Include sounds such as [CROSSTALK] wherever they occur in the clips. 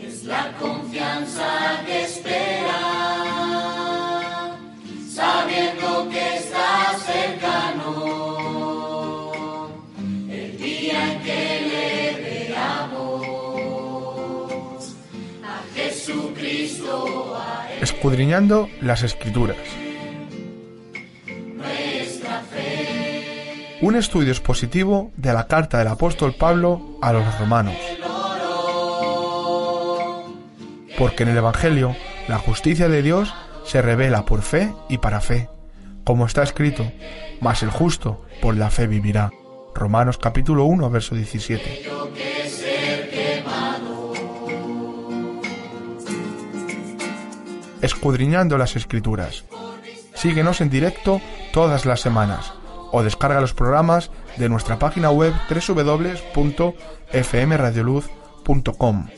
Es la confianza que espera, sabiendo que está cercano el día en que le veamos a Jesucristo. Escudriñando las Escrituras. Un estudio expositivo de la carta del apóstol Pablo a los romanos. Porque en el Evangelio la justicia de Dios se revela por fe y para fe, como está escrito, mas el justo por la fe vivirá. Romanos capítulo 1, verso 17. que ser quemado. Escudriñando las Escrituras. Síguenos en directo todas las semanas o descarga los programas de nuestra página web www.fmradioluz.com.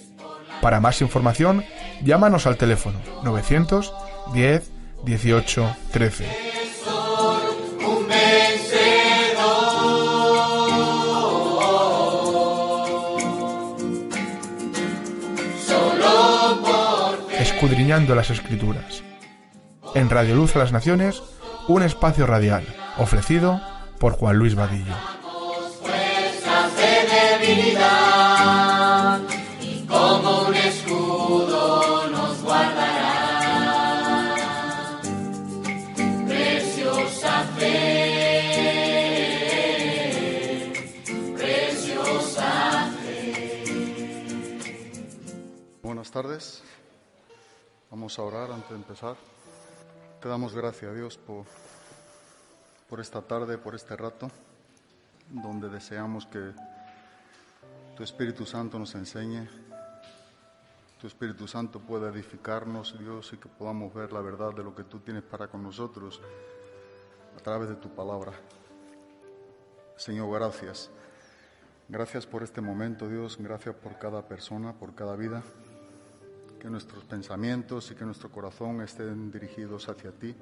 Para más información, llámanos al teléfono 910 18 13. Un vencedor. Solo por Escudriñando las Escrituras. En Radio Luz a las Naciones, un espacio radial ofrecido por Juan Luis Vadillo. y como un escudo nos guardará. Preciosa fe, preciosa Buenas tardes. Vamos a orar antes de empezar. Te damos gracias Dios por, por esta tarde, por este rato, donde deseamos que tu Espíritu Santo nos enseñe, tu Espíritu Santo pueda edificarnos, Dios, y que podamos ver la verdad de lo que tú tienes para con nosotros a través de tu palabra. Señor, gracias. Gracias por este momento, Dios. Gracias por cada persona, por cada vida. Que nuestros pensamientos y que nuestro corazón estén dirigidos hacia ti.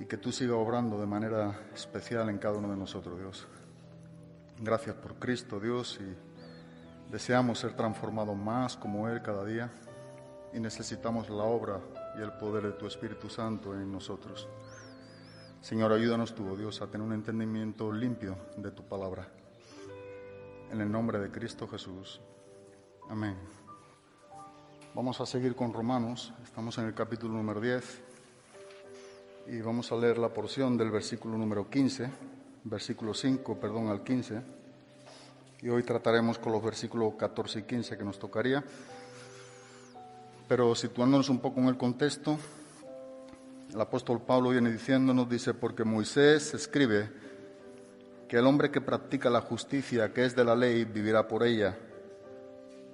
Y que tú sigas obrando de manera especial en cada uno de nosotros, Dios. Gracias por Cristo, Dios. Y deseamos ser transformados más como Él cada día. Y necesitamos la obra y el poder de tu Espíritu Santo en nosotros. Señor, ayúdanos tú, oh Dios, a tener un entendimiento limpio de tu palabra. En el nombre de Cristo Jesús. Amén. Vamos a seguir con Romanos. Estamos en el capítulo número 10 y vamos a leer la porción del versículo número 15, versículo 5, perdón, al 15. Y hoy trataremos con los versículos 14 y 15 que nos tocaría. Pero situándonos un poco en el contexto, el apóstol Pablo viene diciéndonos, dice, porque Moisés escribe que el hombre que practica la justicia que es de la ley vivirá por ella,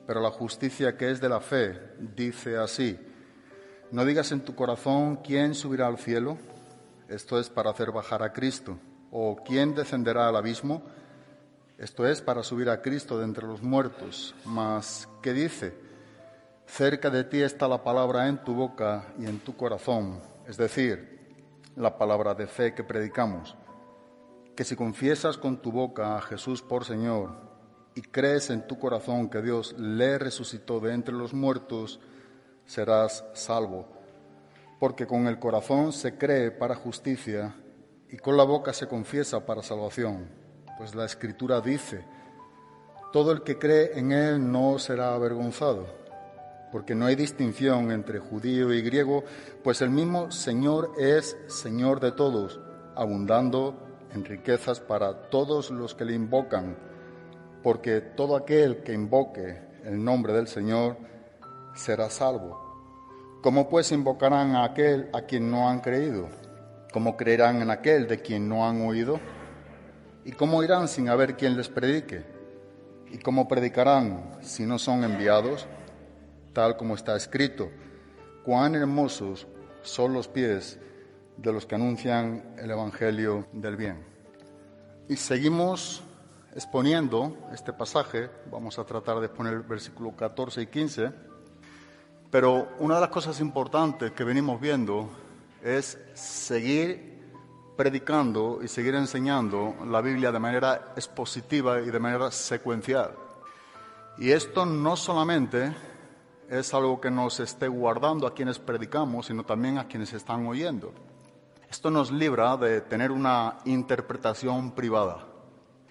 pero la justicia que es de la fe dice así, no digas en tu corazón quién subirá al cielo, esto es para hacer bajar a Cristo, o quién descenderá al abismo, esto es para subir a Cristo de entre los muertos, mas ¿qué dice? Cerca de ti está la palabra en tu boca y en tu corazón, es decir, la palabra de fe que predicamos, que si confiesas con tu boca a Jesús por Señor y crees en tu corazón que Dios le resucitó de entre los muertos, serás salvo. Porque con el corazón se cree para justicia y con la boca se confiesa para salvación. Pues la Escritura dice, todo el que cree en Él no será avergonzado, porque no hay distinción entre judío y griego, pues el mismo Señor es Señor de todos, abundando en riquezas para todos los que le invocan, porque todo aquel que invoque el nombre del Señor será salvo. ¿Cómo pues invocarán a aquel a quien no han creído? ¿Cómo creerán en aquel de quien no han oído? ¿Y cómo irán sin haber quien les predique? ¿Y cómo predicarán si no son enviados? Tal como está escrito, cuán hermosos son los pies de los que anuncian el Evangelio del bien. Y seguimos exponiendo este pasaje, vamos a tratar de exponer el versículo 14 y 15, pero una de las cosas importantes que venimos viendo es seguir predicando y seguir enseñando la Biblia de manera expositiva y de manera secuencial. Y esto no solamente es algo que nos esté guardando a quienes predicamos, sino también a quienes están oyendo. Esto nos libra de tener una interpretación privada.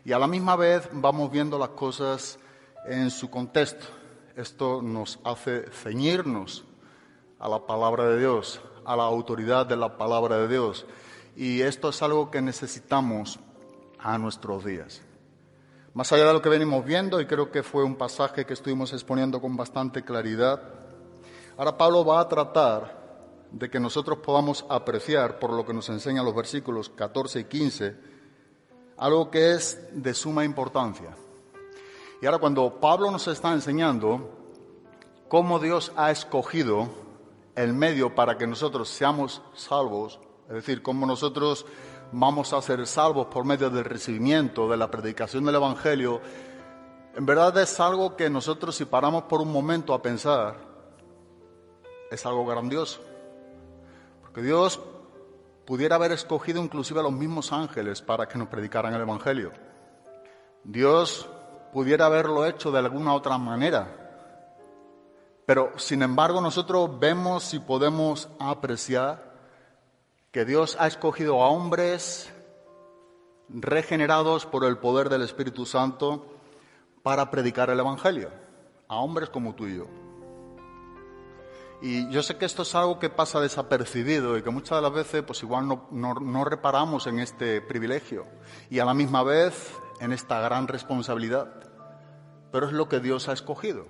Y a la misma vez vamos viendo las cosas en su contexto. Esto nos hace ceñirnos a la palabra de Dios, a la autoridad de la palabra de Dios. Y esto es algo que necesitamos a nuestros días. Más allá de lo que venimos viendo, y creo que fue un pasaje que estuvimos exponiendo con bastante claridad, ahora Pablo va a tratar de que nosotros podamos apreciar, por lo que nos enseñan los versículos 14 y 15, algo que es de suma importancia. Y ahora cuando Pablo nos está enseñando cómo Dios ha escogido el medio para que nosotros seamos salvos, es decir, cómo nosotros vamos a ser salvos por medio del recibimiento, de la predicación del Evangelio, en verdad es algo que nosotros si paramos por un momento a pensar, es algo grandioso. Que Dios pudiera haber escogido inclusive a los mismos ángeles para que nos predicaran el Evangelio. Dios pudiera haberlo hecho de alguna otra manera. Pero sin embargo nosotros vemos y podemos apreciar que Dios ha escogido a hombres regenerados por el poder del Espíritu Santo para predicar el Evangelio, a hombres como tú y yo. Y yo sé que esto es algo que pasa desapercibido y que muchas de las veces pues igual no, no, reparamos en este privilegio y a la misma vez en esta gran responsabilidad. Pero es lo que Dios ha escogido.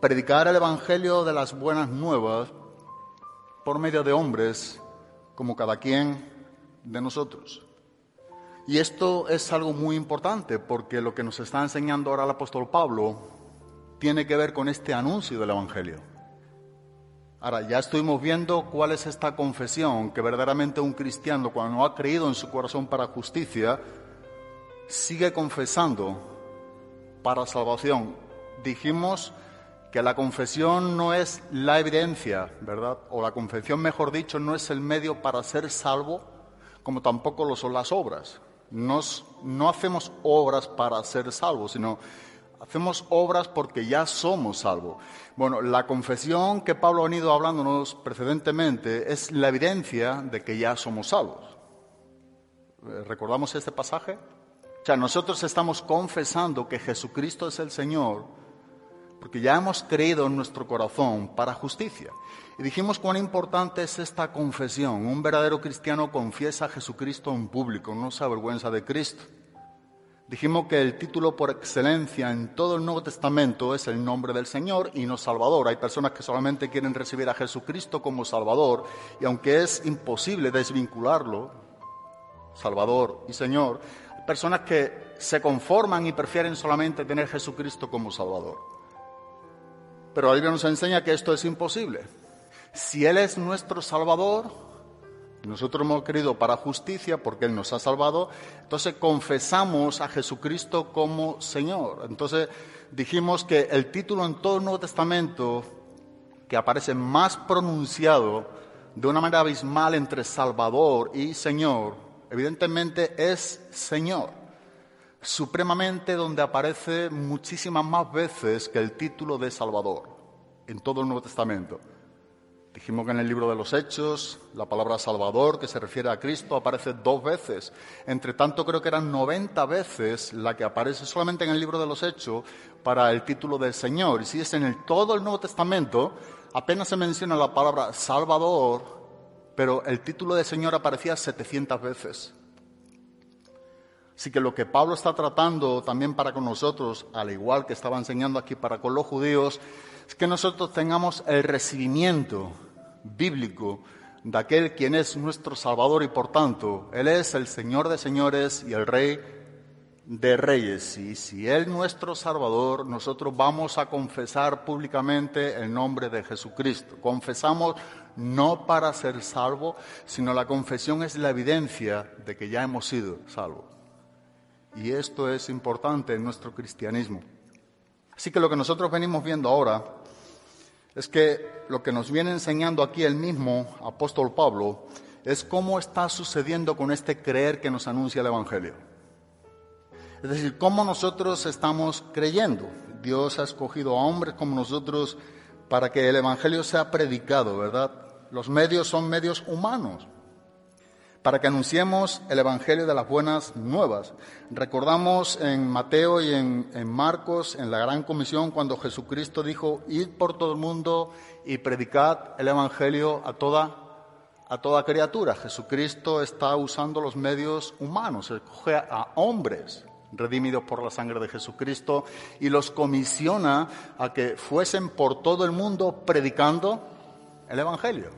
Predicar el Evangelio de las buenas nuevas por medio de hombres como cada quien de nosotros. Y esto es algo muy importante porque lo que nos está enseñando ahora el apóstol Pablo tiene que ver con este anuncio del Evangelio. Ahora, ya estuvimos viendo cuál es esta confesión que verdaderamente un cristiano, cuando ha creído en su corazón para justicia, sigue confesando para salvación. Dijimos que la confesión no es la evidencia, ¿verdad? O la confesión, mejor dicho, no es el medio para ser salvo, como tampoco lo son las obras. Nos, no hacemos obras para ser salvos, sino Hacemos obras porque ya somos salvos. Bueno, la confesión que Pablo ha venido hablándonos precedentemente es la evidencia de que ya somos salvos. Eh, ¿Recordamos este pasaje? O sea, nosotros estamos confesando que Jesucristo es el Señor porque ya hemos creído en nuestro corazón para justicia. Y dijimos cuán importante es esta confesión. Un verdadero cristiano confiesa a Jesucristo en público, no se avergüenza de Cristo. Dijimos que el título por excelencia en todo el Nuevo Testamento es el nombre del Señor y no Salvador. Hay personas que solamente quieren recibir a Jesucristo como Salvador y aunque es imposible desvincularlo, Salvador y Señor, personas que se conforman y prefieren solamente tener Jesucristo como Salvador. Pero la Biblia nos enseña que esto es imposible. Si Él es nuestro Salvador, nosotros hemos querido para justicia porque Él nos ha salvado, entonces confesamos a Jesucristo como Señor. Entonces dijimos que el título en todo el Nuevo Testamento que aparece más pronunciado de una manera abismal entre Salvador y Señor, evidentemente es Señor, supremamente donde aparece muchísimas más veces que el título de Salvador en todo el Nuevo Testamento. Dijimos que en el libro de los Hechos la palabra Salvador, que se refiere a Cristo, aparece dos veces. Entre tanto, creo que eran 90 veces la que aparece solamente en el libro de los Hechos para el título de Señor. Y si es en el, todo el Nuevo Testamento, apenas se menciona la palabra Salvador, pero el título de Señor aparecía 700 veces. Así que lo que Pablo está tratando también para con nosotros, al igual que estaba enseñando aquí para con los judíos, es que nosotros tengamos el recibimiento bíblico de aquel quien es nuestro Salvador y por tanto Él es el Señor de señores y el Rey de reyes. Y si Él nuestro Salvador, nosotros vamos a confesar públicamente el nombre de Jesucristo. Confesamos no para ser salvos, sino la confesión es la evidencia de que ya hemos sido salvos. Y esto es importante en nuestro cristianismo. Así que lo que nosotros venimos viendo ahora es que lo que nos viene enseñando aquí el mismo apóstol Pablo es cómo está sucediendo con este creer que nos anuncia el Evangelio. Es decir, cómo nosotros estamos creyendo. Dios ha escogido a hombres como nosotros para que el Evangelio sea predicado, ¿verdad? Los medios son medios humanos para que anunciemos el Evangelio de las buenas nuevas. Recordamos en Mateo y en, Marcos, en la Gran Comisión, cuando Jesucristo dijo, id por todo el mundo y predicad el Evangelio a toda, a toda criatura. Jesucristo está usando los medios humanos, escoge a hombres redimidos por la sangre de Jesucristo y los comisiona a que fuesen por todo el mundo predicando el Evangelio.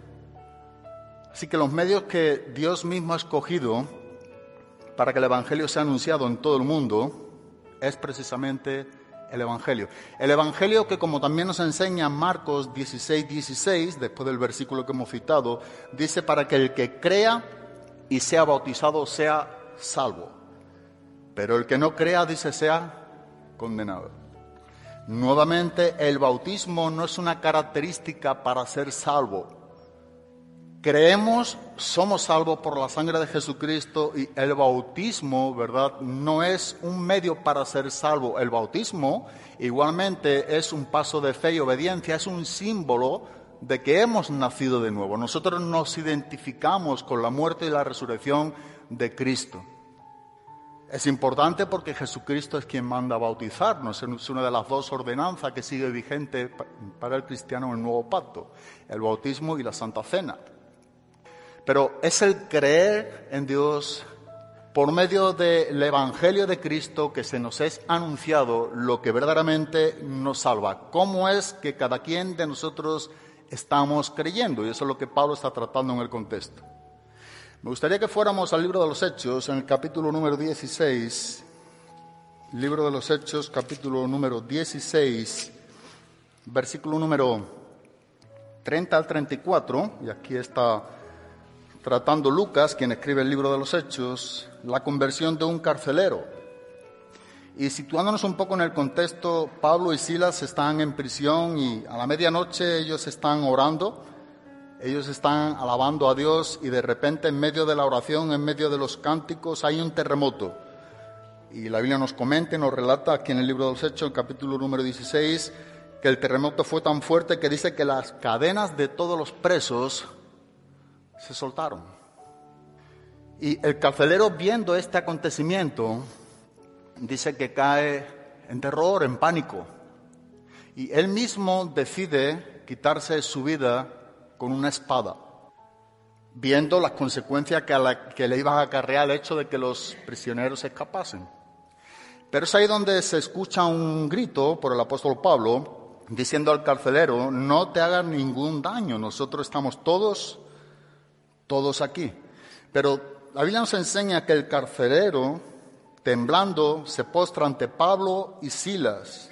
Así que los medios que Dios mismo ha escogido para que el Evangelio sea anunciado en todo el mundo es precisamente el Evangelio. El Evangelio que como también nos enseña Marcos 16, 16, después del versículo que hemos citado, dice para que el que crea y sea bautizado sea salvo. Pero el que no crea, dice, sea condenado. Nuevamente, el bautismo no es una característica para ser salvo creemos, somos salvos por la sangre de Jesucristo y el bautismo, ¿verdad? No es un medio para ser salvo. El bautismo igualmente es un paso de fe y obediencia, es un símbolo de que hemos nacido de nuevo. Nosotros nos identificamos con la muerte y la resurrección de Cristo. Es importante porque Jesucristo es quien manda a bautizarnos. Es una de las dos ordenanzas que sigue vigente para el cristiano en el nuevo pacto, el bautismo y la Santa Cena. Pero es el creer en Dios por medio del Evangelio de Cristo que se nos es anunciado lo que verdaderamente nos salva. ¿Cómo es que cada quien de nosotros estamos creyendo? Y eso es lo que Pablo está tratando en el contexto. Me gustaría que fuéramos al libro de los Hechos, en el capítulo número 16. Libro de los Hechos, capítulo número 16, versículo número 30 al 34. Y aquí está tratando Lucas, quien escribe el libro de los Hechos, la conversión de un carcelero. Y situándonos un poco en el contexto, Pablo y Silas están en prisión y a la medianoche ellos están orando, ellos están alabando a Dios y de repente en medio de la oración, en medio de los cánticos, hay un terremoto. Y la Biblia nos comenta y nos relata aquí en el libro de los Hechos, el capítulo número 16, que el terremoto fue tan fuerte que dice que las cadenas de todos los presos se soltaron. Y el carcelero viendo este acontecimiento dice que cae en terror, en pánico. Y él mismo decide quitarse su vida con una espada, viendo las consecuencias que, le iban a acarrear el hecho de que los prisioneros escapasen. Pero es ahí donde se escucha un grito por el apóstol Pablo diciendo al carcelero, no te hagas ningún daño, nosotros estamos todos todos aquí. Pero la Biblia nos enseña que el carcelero, temblando, se postra ante Pablo y Silas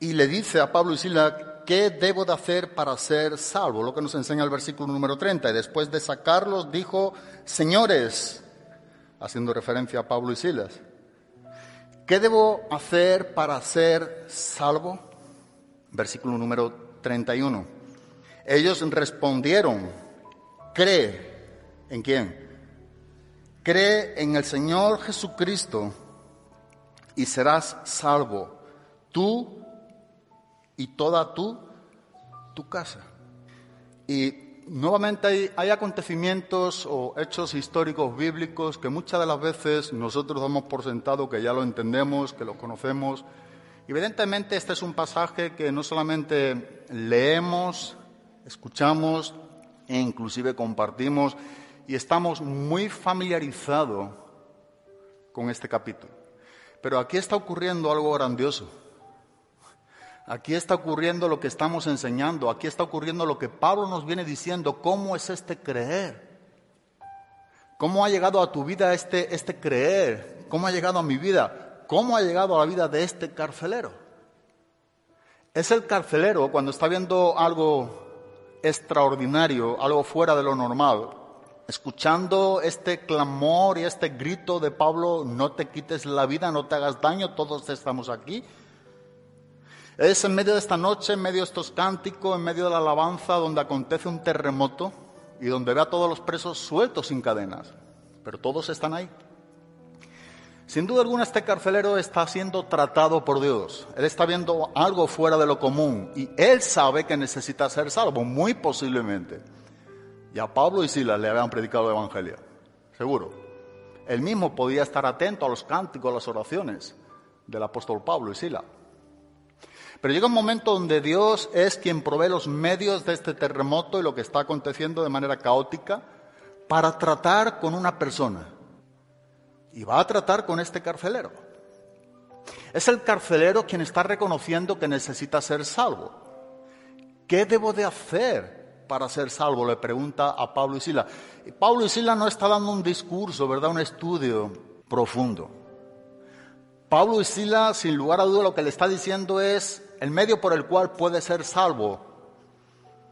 y le dice a Pablo y Silas, ¿qué debo de hacer para ser salvo? Lo que nos enseña el versículo número 30. Y después de sacarlos, dijo, señores, haciendo referencia a Pablo y Silas, ¿qué debo hacer para ser salvo? Versículo número 31. Ellos respondieron, Cree. ¿En quién? Cree en el Señor Jesucristo y serás salvo, tú y toda tu, tu casa. Y nuevamente hay, hay, acontecimientos o hechos históricos bíblicos que muchas de las veces nosotros damos por sentado que ya lo entendemos, que lo conocemos. Evidentemente este es un pasaje que no solamente leemos, escuchamos, e inclusive compartimos y estamos muy familiarizados con este capítulo. Pero aquí está ocurriendo algo grandioso. Aquí está ocurriendo lo que estamos enseñando, aquí está ocurriendo lo que Pablo nos viene diciendo, cómo es este creer. ¿Cómo ha llegado a tu vida este, este creer? ¿Cómo ha llegado a mi vida? ¿Cómo ha llegado a la vida de este carcelero? Es el carcelero cuando está viendo algo extraordinario, algo fuera de lo normal. Escuchando este clamor y este grito de Pablo, no te quites la vida, no te hagas daño, todos estamos aquí. Es en medio de esta noche, en medio de estos cánticos, en medio de la alabanza, donde acontece un terremoto y donde ve a todos los presos sueltos sin cadenas, pero todos están ahí. Sin duda alguna este carcelero está siendo tratado por Dios. Él está viendo algo fuera de lo común y él sabe que necesita ser salvo, muy posiblemente. Y a Pablo y Silas le habían predicado el Evangelio, seguro. Él mismo podía estar atento a los cánticos, a las oraciones del apóstol Pablo y Silas. Pero llega un momento donde Dios es quien provee los medios de este terremoto y lo que está aconteciendo de manera caótica para tratar con una persona y va a tratar con este carcelero. Es el carcelero quien está reconociendo que necesita ser salvo. ¿Qué debo de hacer para ser salvo? Le pregunta a Pablo y Sila. Y Pablo y Sila no está dando un discurso, ¿verdad? Un estudio profundo. Pablo y Sila, sin lugar a duda, lo que le está diciendo es el medio por el cual puede ser salvo.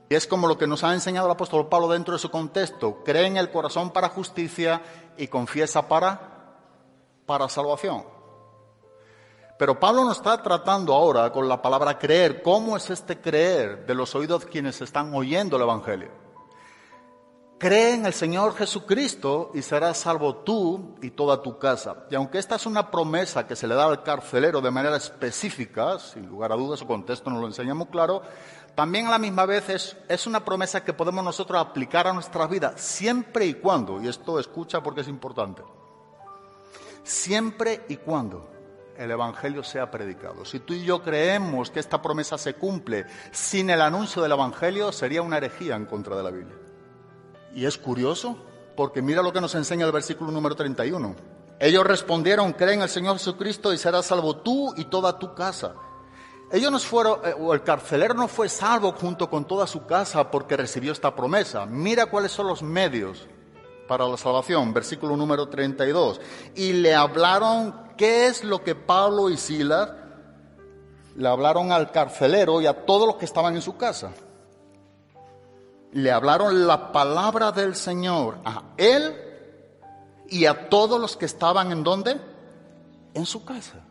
Y es como lo que nos ha enseñado el apóstol Pablo dentro de su contexto. Cree en el corazón para justicia y confiesa para para salvación. Pero Pablo nos está tratando ahora con la palabra creer. ¿Cómo es este creer de los oídos quienes están oyendo el Evangelio? Cree en el Señor Jesucristo y serás salvo tú y toda tu casa. Y aunque esta es una promesa que se le da al carcelero de manera específica, sin lugar a dudas, su contexto nos lo enseñamos claro, también a la misma vez es, es una promesa que podemos nosotros aplicar a nuestras vidas siempre y cuando, y esto escucha porque es importante, siempre y cuando el Evangelio sea predicado. Si tú y yo creemos que esta promesa se cumple sin el anuncio del Evangelio, sería una herejía en contra de la Biblia. Y es curioso, porque mira lo que nos enseña el versículo número 31. Ellos respondieron, creen en el Señor Jesucristo y serás salvo tú y toda tu casa. Ellos no fueron, eh, o el carcelero no fue salvo junto con toda su casa porque recibió esta promesa. Mira cuáles son los medios para la salvación, versículo número 32. Y le hablaron, ¿qué es lo que Pablo y Silas le hablaron al carcelero y a todos los que estaban en su casa? Le hablaron la palabra del Señor a él y a todos los que estaban en dónde? En su casa.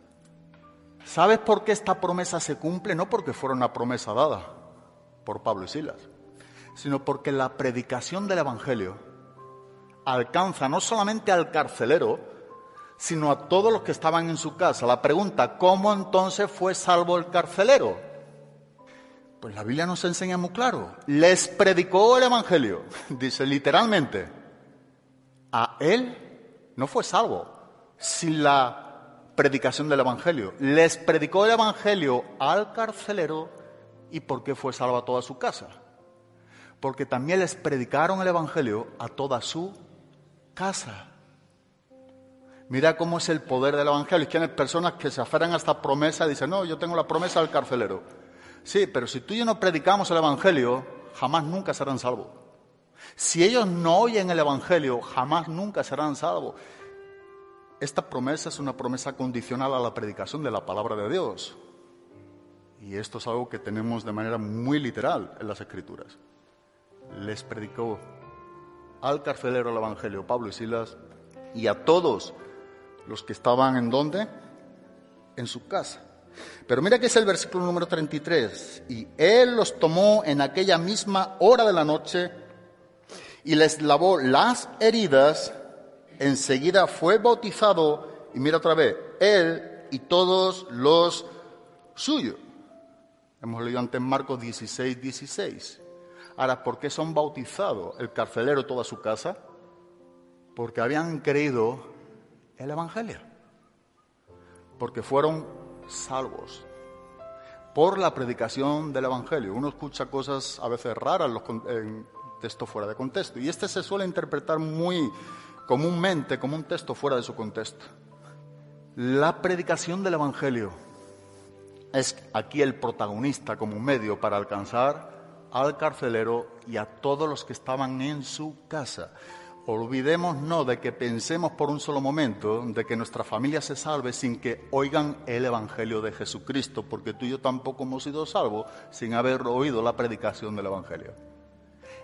¿Sabes por qué esta promesa se cumple? No porque fuera una promesa dada por Pablo y Silas, sino porque la predicación del Evangelio alcanza no solamente al carcelero, sino a todos los que estaban en su casa. La pregunta, ¿cómo entonces fue salvo el carcelero? Pues la Biblia nos enseña muy claro. Les predicó el Evangelio, [LAUGHS] dice literalmente. A él no fue salvo sin la predicación del Evangelio. Les predicó el Evangelio al carcelero y por qué fue salvo a toda su casa. Porque también les predicaron el Evangelio a toda su casa. Mira cómo es el poder del Evangelio. Es que hay personas que se aferran a esta promesa y dicen, no, yo tengo la promesa del carcelero. Sí, pero si tú y yo no predicamos el Evangelio, jamás nunca serán salvos. Si ellos no oyen el Evangelio, jamás nunca serán salvos. Esta promesa es una promesa condicional a la predicación de la palabra de Dios. Y esto es algo que tenemos de manera muy literal en las Escrituras. Les predicó al carcelero el Evangelio, Pablo y Silas, y a todos los que estaban en dónde? En su casa. Pero mira que es el versículo número 33. Y él los tomó en aquella misma hora de la noche y les lavó las heridas. Enseguida fue bautizado. Y mira otra vez, él y todos los suyos. Hemos leído antes Marcos 16, 16. Ahora, ¿por qué son bautizados el carcelero y toda su casa? Porque habían creído el Evangelio. Porque fueron salvos por la predicación del Evangelio. Uno escucha cosas a veces raras en texto fuera de contexto. Y este se suele interpretar muy comúnmente como un texto fuera de su contexto. La predicación del Evangelio es aquí el protagonista como medio para alcanzar al carcelero y a todos los que estaban en su casa. Olvidemos no de que pensemos por un solo momento de que nuestra familia se salve sin que oigan el Evangelio de Jesucristo, porque tú y yo tampoco hemos sido salvos sin haber oído la predicación del Evangelio.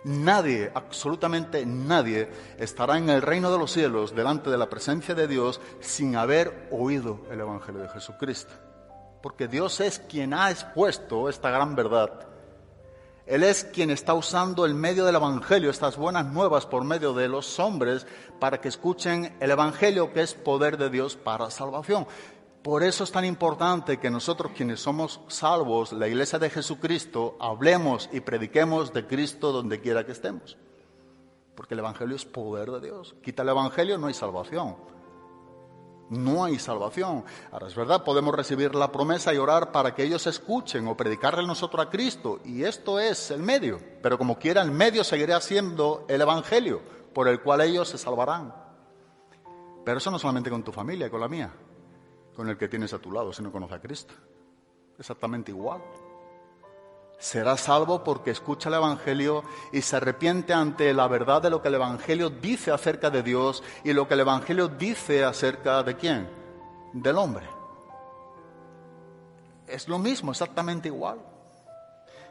Nadie, absolutamente nadie, estará en el reino de los cielos delante de la presencia de Dios sin haber oído el Evangelio de Jesucristo. Porque Dios es quien ha expuesto esta gran verdad Él es quien está usando el medio del Evangelio, estas buenas nuevas por medio de los hombres, para que escuchen el Evangelio que es poder de Dios para salvación. Por eso es tan importante que nosotros quienes somos salvos, la iglesia de Jesucristo, hablemos y prediquemos de Cristo donde quiera que estemos. Porque el Evangelio es poder de Dios. Quita el Evangelio, no hay salvación. No hay salvación. Ahora es verdad, podemos recibir la promesa y orar para que ellos escuchen o predicarle nosotros a Cristo. Y esto es el medio. Pero como quiera, el medio seguirá siendo el Evangelio por el cual ellos se salvarán. Pero eso no solamente con tu familia, con la mía con el que tienes a tu lado si no conoce a Cristo. Exactamente igual. Será salvo porque escucha el Evangelio y se arrepiente ante la verdad de lo que el Evangelio dice acerca de Dios y lo que el Evangelio dice acerca de quién? Del hombre. Es lo mismo, exactamente igual.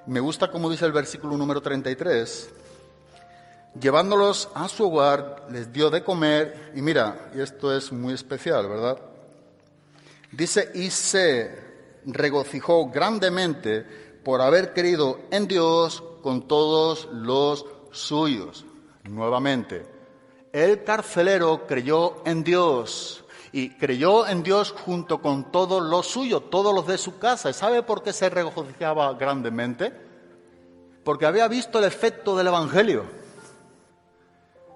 Me gusta como dice el versículo número 33. Llevándolos a su hogar, les dio de comer, y mira, y esto es muy especial, ¿verdad? Dice, y se regocijó grandemente por haber creído en Dios con todos los suyos. Nuevamente, el carcelero creyó en Dios y creyó en Dios junto con todos los suyos, todos los de su casa. ¿Y sabe por qué se regocijaba grandemente? Porque había visto el efecto del Evangelio,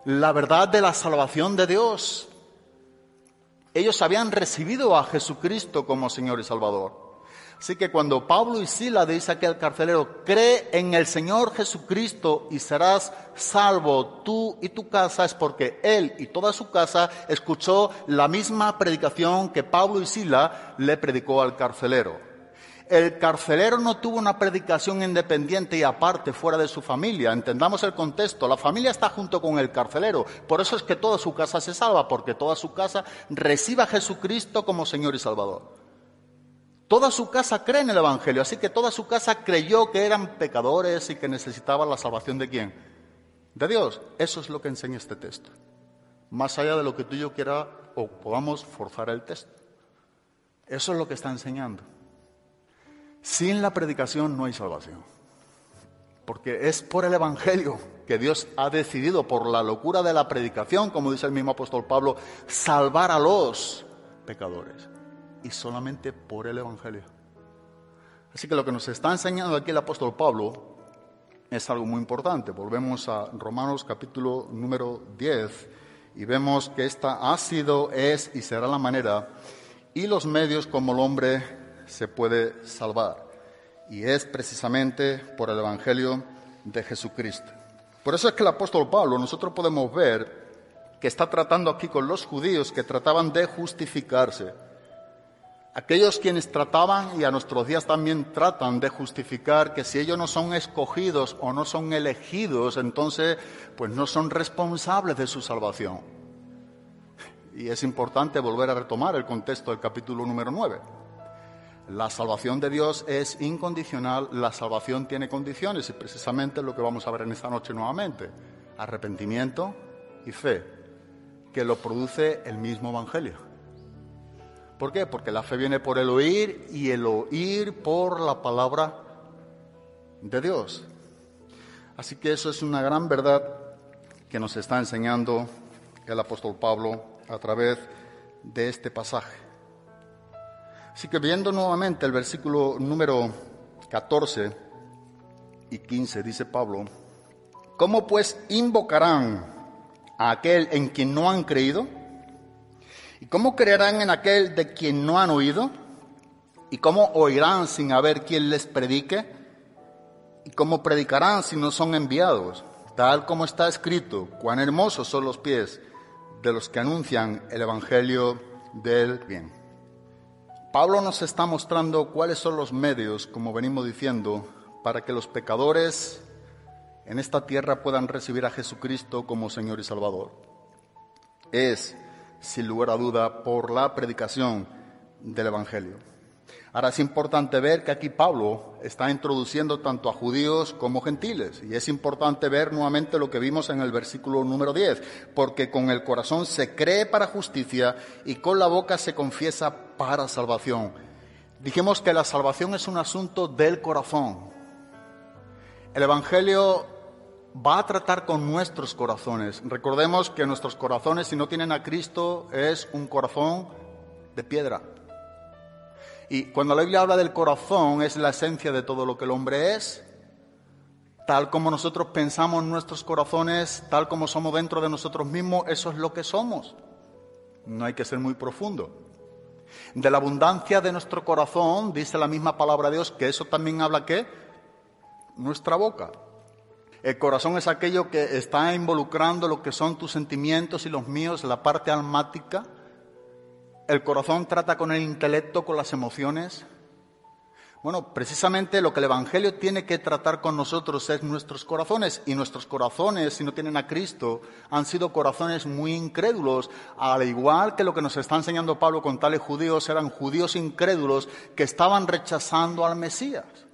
la verdad de la salvación de Dios, ellos habían recibido a Jesucristo como Señor y Salvador. Así que cuando Pablo y Sila dice aquí al carcelero, cree en el Señor Jesucristo y serás salvo tú y tu casa, es porque él y toda su casa escuchó la misma predicación que Pablo y Sila le predicó al carcelero el carcelero no tuvo una predicación independiente y aparte fuera de su familia. Entendamos el contexto. La familia está junto con el carcelero. Por eso es que toda su casa se salva, porque toda su casa recibe a Jesucristo como Señor y Salvador. Toda su casa cree en el Evangelio, así que toda su casa creyó que eran pecadores y que necesitaban la salvación de quién? De Dios. Eso es lo que enseña este texto. Más allá de lo que tú y yo quiera o podamos forzar el texto. Eso es lo que está enseñando. Sin la predicación no hay salvación. Porque es por el Evangelio que Dios ha decidido, por la locura de la predicación, como dice el mismo apóstol Pablo, salvar a los pecadores. Y solamente por el Evangelio. Así que lo que nos está enseñando aquí el apóstol Pablo es algo muy importante. Volvemos a Romanos capítulo número 10 y vemos que esta ha sido, es y será la manera y los medios como el hombre se puede salvar. Y es precisamente por el Evangelio de Jesucristo. Por eso es que el apóstol Pablo, nosotros podemos ver que está tratando aquí con los judíos que trataban de justificarse. Aquellos quienes trataban y a nuestros días también tratan de justificar que si ellos no son escogidos o no son elegidos, entonces pues no son responsables de su salvación. Y es importante volver a retomar el contexto del capítulo número 9. La salvación de Dios es incondicional, la salvación tiene condiciones y precisamente lo que vamos a ver en esta noche nuevamente. Arrepentimiento y fe, que lo produce el mismo Evangelio. ¿Por qué? Porque la fe viene por el oír y el oír por la palabra de Dios. Así que eso es una gran verdad que nos está enseñando el apóstol Pablo a través de este pasaje. Así que viendo nuevamente el versículo número 14 y 15, dice Pablo, ¿cómo pues invocarán a aquel en quien no han creído? ¿Y cómo creerán en aquel de quien no han oído? ¿Y cómo oirán sin haber quien les predique? ¿Y cómo predicarán si no son enviados? Tal como está escrito, cuán hermosos son los pies de los que anuncian el Evangelio del bien. Pablo nos está mostrando cuáles son los medios, como venimos diciendo, para que los pecadores en esta tierra puedan recibir a Jesucristo como Señor y Salvador. Es, sin lugar a duda, por la predicación del Evangelio. Ahora es importante ver que aquí Pablo está introduciendo tanto a judíos como gentiles. Y es importante ver nuevamente lo que vimos en el versículo número 10, porque con el corazón se cree para justicia y con la boca se confiesa para salvación. Dijimos que la salvación es un asunto del corazón. El Evangelio va a tratar con nuestros corazones. Recordemos que nuestros corazones, si no tienen a Cristo, es un corazón de piedra. Y cuando la Biblia habla del corazón, es la esencia de todo lo que el hombre es. Tal como nosotros pensamos en nuestros corazones, tal como somos dentro de nosotros mismos, eso es lo que somos. No hay que ser muy profundo. De la abundancia de nuestro corazón, dice la misma palabra de Dios, que eso también habla qué? Nuestra boca. El corazón es aquello que está involucrando lo que son tus sentimientos y los míos, la parte almática. El corazón trata con el intelecto, con las emociones. Bueno, precisamente lo que el Evangelio tiene que tratar con nosotros es nuestros corazones. Y nuestros corazones, si no tienen a Cristo, han sido corazones muy incrédulos. Al igual que lo que nos está enseñando Pablo con tales judíos, eran judíos incrédulos que estaban rechazando al Mesías.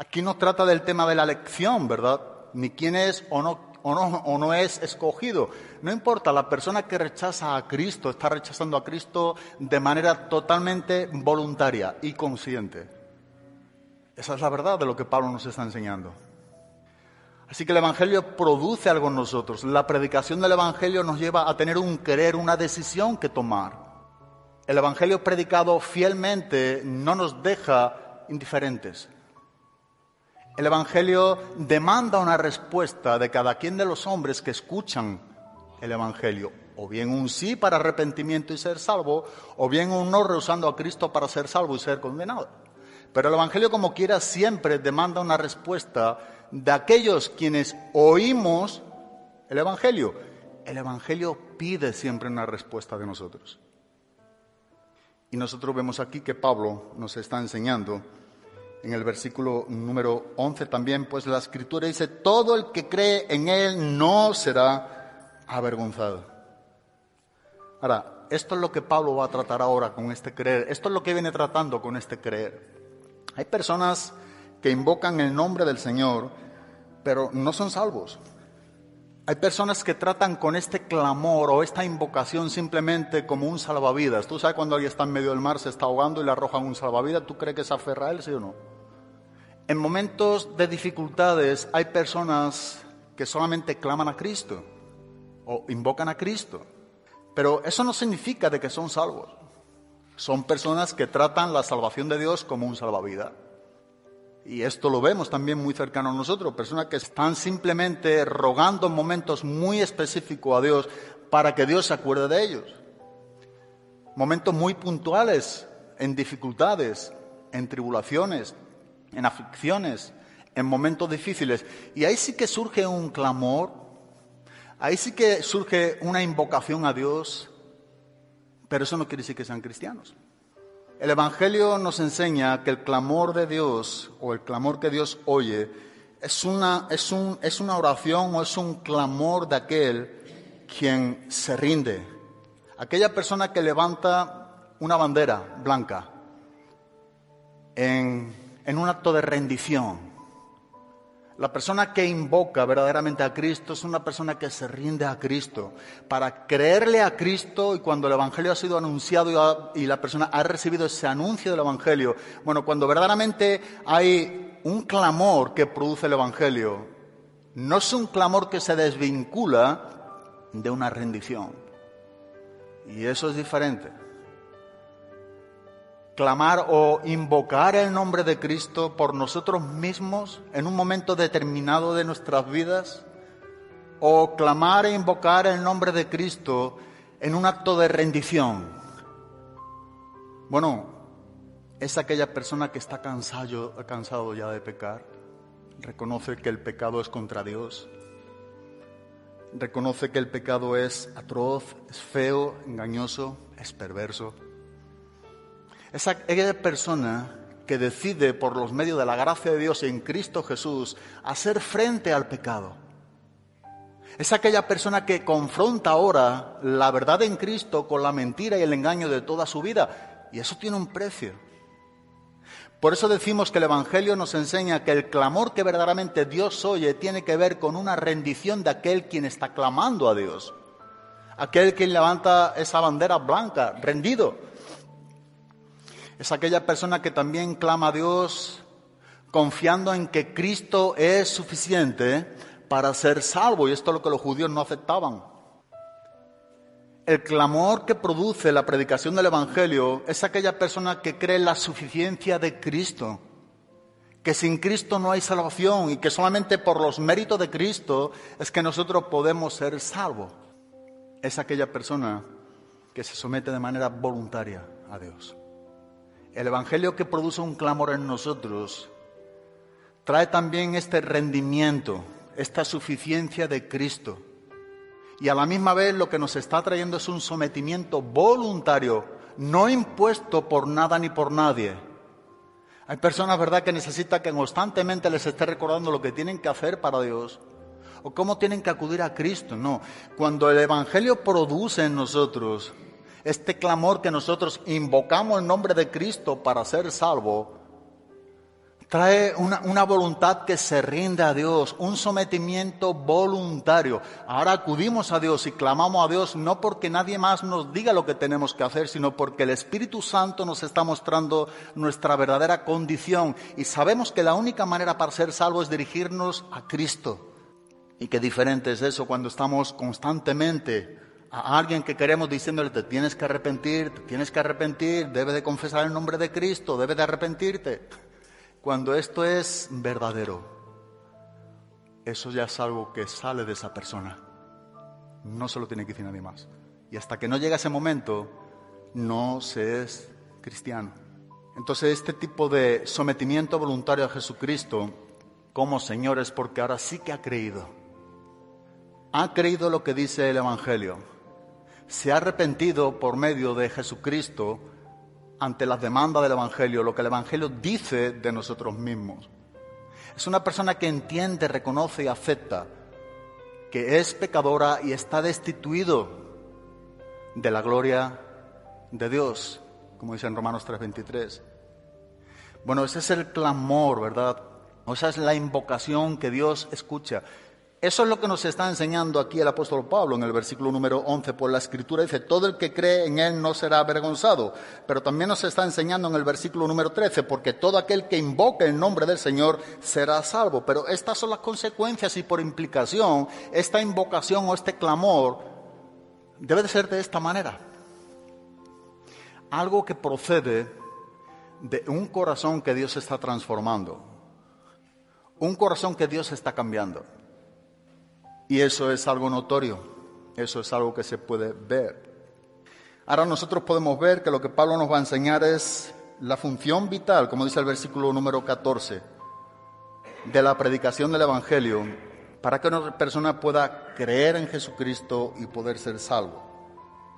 Aquí no trata del tema de la elección, ¿verdad? Ni quién es o no, o no, o no es escogido. No importa, la persona que rechaza a Cristo está rechazando a Cristo de manera totalmente voluntaria y consciente. Esa es la verdad de lo que Pablo nos está enseñando. Así que el Evangelio produce algo en nosotros. La predicación del Evangelio nos lleva a tener un querer, una decisión que tomar. El Evangelio predicado fielmente no nos deja indiferentes. El Evangelio demanda una respuesta de cada quien de los hombres que escuchan el Evangelio. O bien un sí para arrepentimiento y ser salvo, o bien un no rehusando a Cristo para ser salvo y ser condenado. Pero el Evangelio, como quiera, siempre demanda una respuesta de aquellos quienes oímos el Evangelio. El Evangelio pide siempre una respuesta de nosotros. Y nosotros vemos aquí que Pablo nos está enseñando en el versículo número 11 también, pues la escritura dice, todo el que cree en Él no será avergonzado. Ahora, esto es lo que Pablo va a tratar ahora con este creer, esto es lo que viene tratando con este creer. Hay personas que invocan el nombre del Señor, pero no son salvos. Hay personas que tratan con este clamor o esta invocación simplemente como un salvavidas. Tú sabes cuando alguien está en medio del mar, se está ahogando y le arrojan un salvavidas, ¿tú crees que se aferra a él, sí o no? En momentos de dificultades hay personas que solamente claman a Cristo o invocan a Cristo, pero eso no significa de que son salvos. Son personas que tratan la salvación de Dios como un salvavidas. Y esto lo vemos también muy cercano a nosotros, personas que están simplemente rogando en momentos muy específicos a Dios para que Dios se acuerde de ellos. Momentos muy puntuales, en dificultades, en tribulaciones, en aflicciones, en momentos difíciles. Y ahí sí que surge un clamor, ahí sí que surge una invocación a Dios, pero eso no quiere decir que sean cristianos. El Evangelio nos enseña que el clamor de Dios o el clamor que Dios oye es una, es, un, es una oración o es un clamor de aquel quien se rinde. Aquella persona que levanta una bandera blanca en, en un acto de rendición. La persona que invoca verdaderamente a Cristo es una persona que se rinde a Cristo. Para creerle a Cristo y cuando el Evangelio ha sido anunciado y, la persona ha recibido ese anuncio del Evangelio, bueno, cuando verdaderamente hay un clamor que produce el Evangelio, no es un clamor que se desvincula de una rendición. Y eso es diferente clamar o invocar el nombre de Cristo por nosotros mismos en un momento determinado de nuestras vidas, o clamar e invocar el nombre de Cristo en un acto de rendición. Bueno, es aquella persona que está cansado, cansado ya de pecar, reconoce que el pecado es contra Dios, reconoce que el pecado es atroz, es feo, engañoso, es perverso es aquella persona que decide por los medios de la gracia de Dios en Cristo Jesús hacer frente al pecado. Es aquella persona que confronta ahora la verdad en Cristo con la mentira y el engaño de toda su vida. Y eso tiene un precio. Por eso decimos que el Evangelio nos enseña que el clamor que verdaderamente Dios oye tiene que ver con una rendición de aquel quien está clamando a Dios. Aquel quien levanta esa bandera blanca, rendido. Es aquella persona que también clama a Dios confiando en que Cristo es suficiente para ser salvo, y esto es lo que los judíos no aceptaban. El clamor que produce la predicación del Evangelio es aquella persona que cree en la suficiencia de Cristo, que sin Cristo no hay salvación y que solamente por los méritos de Cristo es que nosotros podemos ser salvos. Es aquella persona que se somete de manera voluntaria a Dios. El Evangelio que produce un clamor en nosotros trae también este rendimiento, esta suficiencia de Cristo. Y a la misma vez lo que nos está trayendo es un sometimiento voluntario, no impuesto por nada ni por nadie. Hay personas, ¿verdad?, que necesitan que constantemente les esté recordando lo que tienen que hacer para Dios o cómo tienen que acudir a Cristo. No, cuando el Evangelio produce en nosotros este clamor que nosotros invocamos el nombre de Cristo para ser salvo, trae una, voluntad que se rinde a Dios, un sometimiento voluntario. Ahora acudimos a Dios y clamamos a Dios no porque nadie más nos diga lo que tenemos que hacer, sino porque el Espíritu Santo nos está mostrando nuestra verdadera condición y sabemos que la única manera para ser salvo es dirigirnos a Cristo. Y qué diferente es eso cuando estamos constantemente a alguien que queremos diciéndole te tienes que arrepentir, tienes que arrepentir, debes de confesar el nombre de Cristo, debes de arrepentirte. Cuando esto es verdadero, eso ya es algo que sale de esa persona. No se lo tiene que decir nadie más. Y hasta que no llega ese momento, no se es cristiano. Entonces este tipo de sometimiento voluntario a Jesucristo como Señor es porque ahora sí que ha creído. Ha creído lo que dice el Evangelio. Se ha arrepentido por medio de Jesucristo ante las demandas del Evangelio, lo que el Evangelio dice de nosotros mismos. Es una persona que entiende, reconoce y acepta que es pecadora y está destituido de la gloria de Dios, como dice en Romanos 3:23. Bueno, ese es el clamor, ¿verdad? Esa es la invocación que Dios escucha. Eso es lo que nos está enseñando aquí el apóstol Pablo en el versículo número 11. Por la escritura dice, todo el que cree en él no será avergonzado. Pero también nos está enseñando en el versículo número 13, porque todo aquel que invoque el nombre del Señor será salvo. Pero estas son las consecuencias y por implicación, esta invocación o este clamor debe de ser de esta manera. Algo que procede de un corazón que Dios está transformando. Un corazón que Dios está cambiando. Y eso es algo notorio, eso es algo que se puede ver. Ahora nosotros podemos ver que lo que Pablo nos va a enseñar es la función vital, como dice el versículo número 14, de la predicación del Evangelio, para que una persona pueda creer en Jesucristo y poder ser salvo.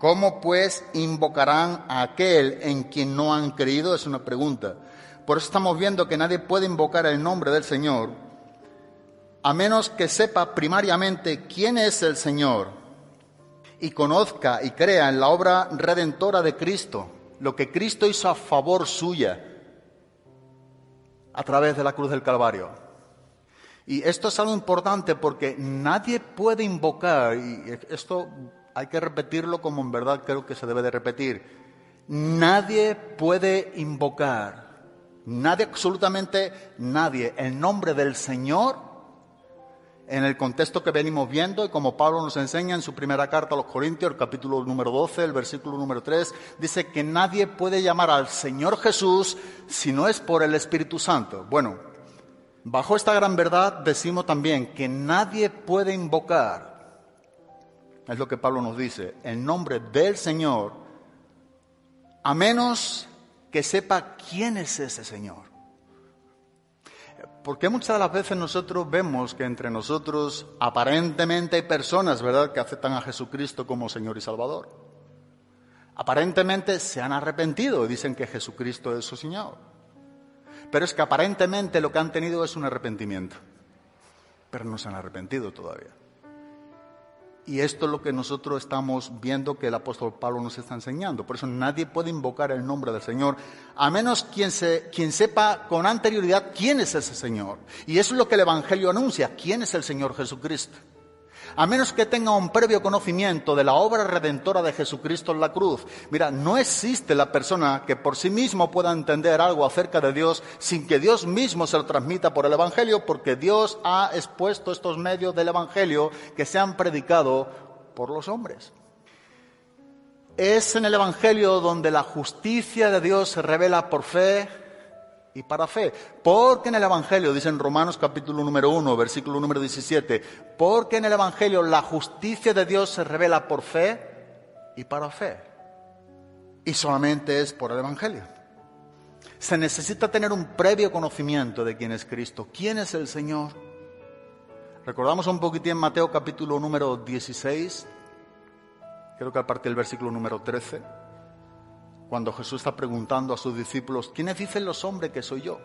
¿Cómo pues invocarán a aquel en quien no han creído? Es una pregunta. Por eso estamos viendo que nadie puede invocar el nombre del Señor a menos que sepa primariamente quién es el Señor y conozca y crea en la obra redentora de Cristo, lo que Cristo hizo a favor suya a través de la cruz del Calvario. Y esto es algo importante porque nadie puede invocar, y esto hay que repetirlo como en verdad creo que se debe de repetir, nadie puede invocar, nadie, absolutamente nadie, el nombre del Señor en el contexto que venimos viendo y como Pablo nos enseña en su primera carta a los Corintios, el capítulo número 12, el versículo número 3, dice que nadie puede llamar al Señor Jesús si no es por el Espíritu Santo. Bueno, bajo esta gran verdad decimos también que nadie puede invocar, es lo que Pablo nos dice, el nombre del Señor, a menos que sepa quién es ese Señor. Porque muchas de las veces nosotros vemos que entre nosotros aparentemente hay personas, ¿verdad?, que aceptan a Jesucristo como Señor y Salvador. Aparentemente se han arrepentido y dicen que Jesucristo es su Señor. Pero es que aparentemente lo que han tenido es un arrepentimiento. Pero no se han arrepentido todavía. Y esto es lo que nosotros estamos viendo que el apóstol Pablo nos está enseñando. Por eso nadie puede invocar el nombre del Señor, a menos quien, se, quien sepa con anterioridad quién es ese Señor. Y eso es lo que el Evangelio anuncia, quién es el Señor Jesucristo. A menos que tenga un previo conocimiento de la obra redentora de Jesucristo en la cruz. Mira, no existe la persona que por sí mismo pueda entender algo acerca de Dios sin que Dios mismo se lo transmita por el Evangelio, porque Dios ha expuesto estos medios del Evangelio que se han predicado por los hombres. Es en el Evangelio donde la justicia de Dios se revela por fe y para fe. Porque en el Evangelio, dice en Romanos capítulo número 1, versículo número 17, porque en el Evangelio la justicia de Dios se revela por fe y para fe. Y solamente es por el Evangelio. Se necesita tener un previo conocimiento de quién es Cristo, quién es el Señor. Recordamos un poquitín Mateo capítulo número 16, creo que a partir del versículo número 13 cuando Jesús está preguntando a sus discípulos, ¿quiénes dicen los hombres que soy yo?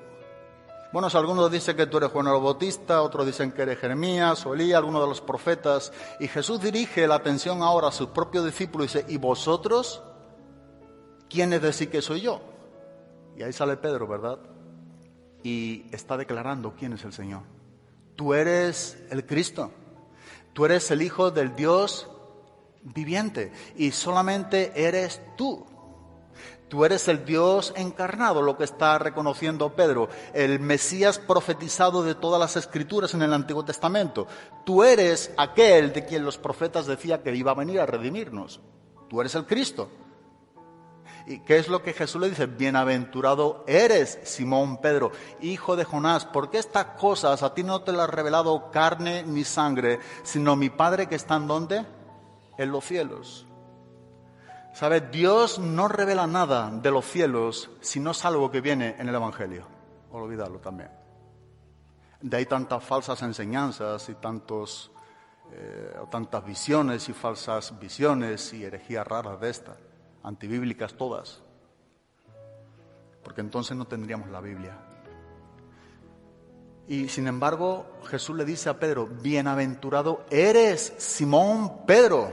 Bueno, algunos dicen que tú eres Juan el Bautista, otros dicen que eres Jeremías o Elías, alguno de los profetas. Y Jesús dirige la atención ahora a sus propios discípulos y dice, ¿y vosotros quiénes decís que soy yo? Y ahí sale Pedro, ¿verdad? Y está declarando quién es el Señor. Tú eres el Cristo. Tú eres el Hijo del Dios viviente. Y solamente eres tú. Tú eres el Dios encarnado, lo que está reconociendo Pedro, el Mesías profetizado de todas las escrituras en el Antiguo Testamento. Tú eres aquel de quien los profetas decían que iba a venir a redimirnos. Tú eres el Cristo. ¿Y qué es lo que Jesús le dice? Bienaventurado eres, Simón Pedro, hijo de Jonás, porque estas cosas a ti no te las ha revelado carne ni sangre, sino mi Padre que está en donde? En los cielos. ¿Sabe? Dios no revela nada de los cielos si no es algo que viene en el Evangelio. Olvídalo también. De ahí tantas falsas enseñanzas y tantos, eh, tantas visiones y falsas visiones y herejías raras de estas, antibíblicas todas. Porque entonces no tendríamos la Biblia. Y sin embargo, Jesús le dice a Pedro, bienaventurado eres Simón Pedro,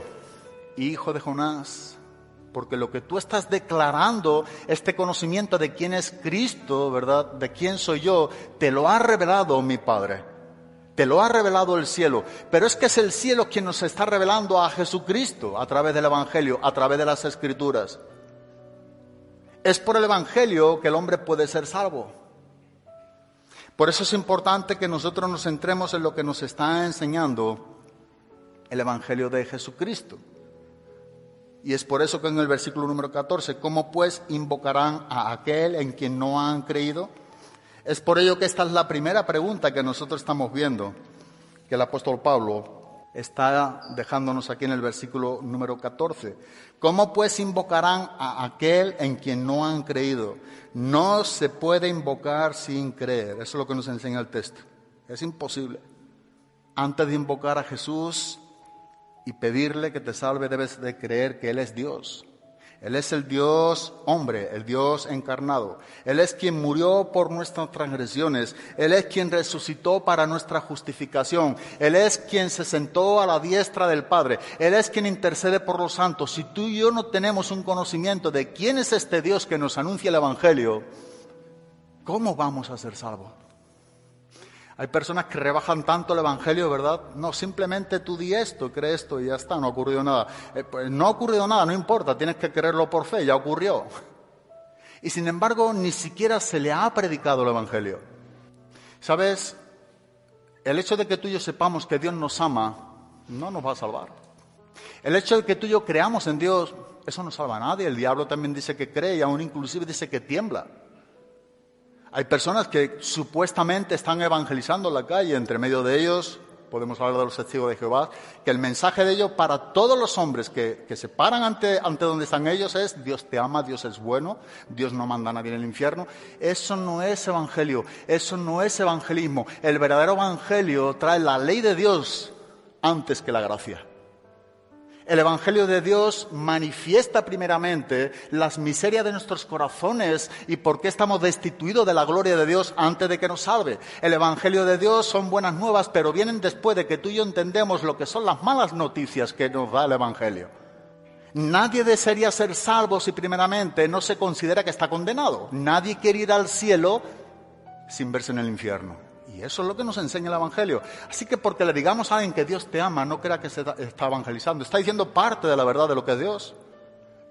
hijo de Jonás porque lo que tú estás declarando, este conocimiento de quién es Cristo, ¿verdad? De quién soy yo, te lo ha revelado mi Padre. Te lo ha revelado el cielo. Pero es que es el cielo quien nos está revelando a Jesucristo a través del Evangelio, a través de las Escrituras. Es por el Evangelio que el hombre puede ser salvo. Por eso es importante que nosotros nos centremos en lo que nos está enseñando el Evangelio de Jesucristo. Y es por eso que en el versículo número 14, ¿cómo pues invocarán a aquel en quien no han creído? Es por ello que esta es la primera pregunta que nosotros estamos viendo, que el apóstol Pablo está dejándonos aquí en el versículo número 14. ¿Cómo pues invocarán a aquel en quien no han creído? No se puede invocar sin creer. Eso es lo que nos enseña el texto. Es imposible. Antes de invocar a Jesús, y pedirle que te salve debes de creer que Él es Dios. Él es el Dios hombre, el Dios encarnado. Él es quien murió por nuestras transgresiones. Él es quien resucitó para nuestra justificación. Él es quien se sentó a la diestra del Padre. Él es quien intercede por los santos. Si tú y yo no tenemos un conocimiento de quién es este Dios que nos anuncia el Evangelio, ¿cómo vamos a ser salvos? Hay personas que rebajan tanto el Evangelio, ¿verdad? No, simplemente tú di esto, crees esto y ya está, no ha ocurrido nada. Eh, pues no ha ocurrido nada, no importa, tienes que creerlo por fe, ya ocurrió. Y sin embargo, ni siquiera se le ha predicado el Evangelio. ¿Sabes? El hecho de que tú y yo sepamos que Dios nos ama, no nos va a salvar. El hecho de que tú y yo creamos en Dios, eso no salva a nadie. El diablo también dice que cree y aún inclusive dice que tiembla. Hay personas que supuestamente están evangelizando en la calle, entre medio de ellos, podemos hablar de los testigos de Jehová, que el mensaje de ellos para todos los hombres que, se paran ante, ante donde están ellos es Dios te ama, Dios es bueno, Dios no manda a nadie en el infierno. Eso no es evangelio, eso no es evangelismo. El verdadero evangelio trae la ley de Dios antes que la gracia. El Evangelio de Dios manifiesta primeramente las miserias de nuestros corazones y por qué estamos destituidos de la gloria de Dios antes de que nos salve. El Evangelio de Dios son buenas nuevas, pero vienen después de que tú y yo entendemos lo que son las malas noticias que nos da el Evangelio. Nadie desearía ser salvo si primeramente no se considera que está condenado. Nadie quiere ir al cielo sin verse en el infierno. Y eso es lo que nos enseña el Evangelio. Así que porque le digamos a alguien que Dios te ama, no crea que se está evangelizando. Está diciendo parte de la verdad de lo que es Dios.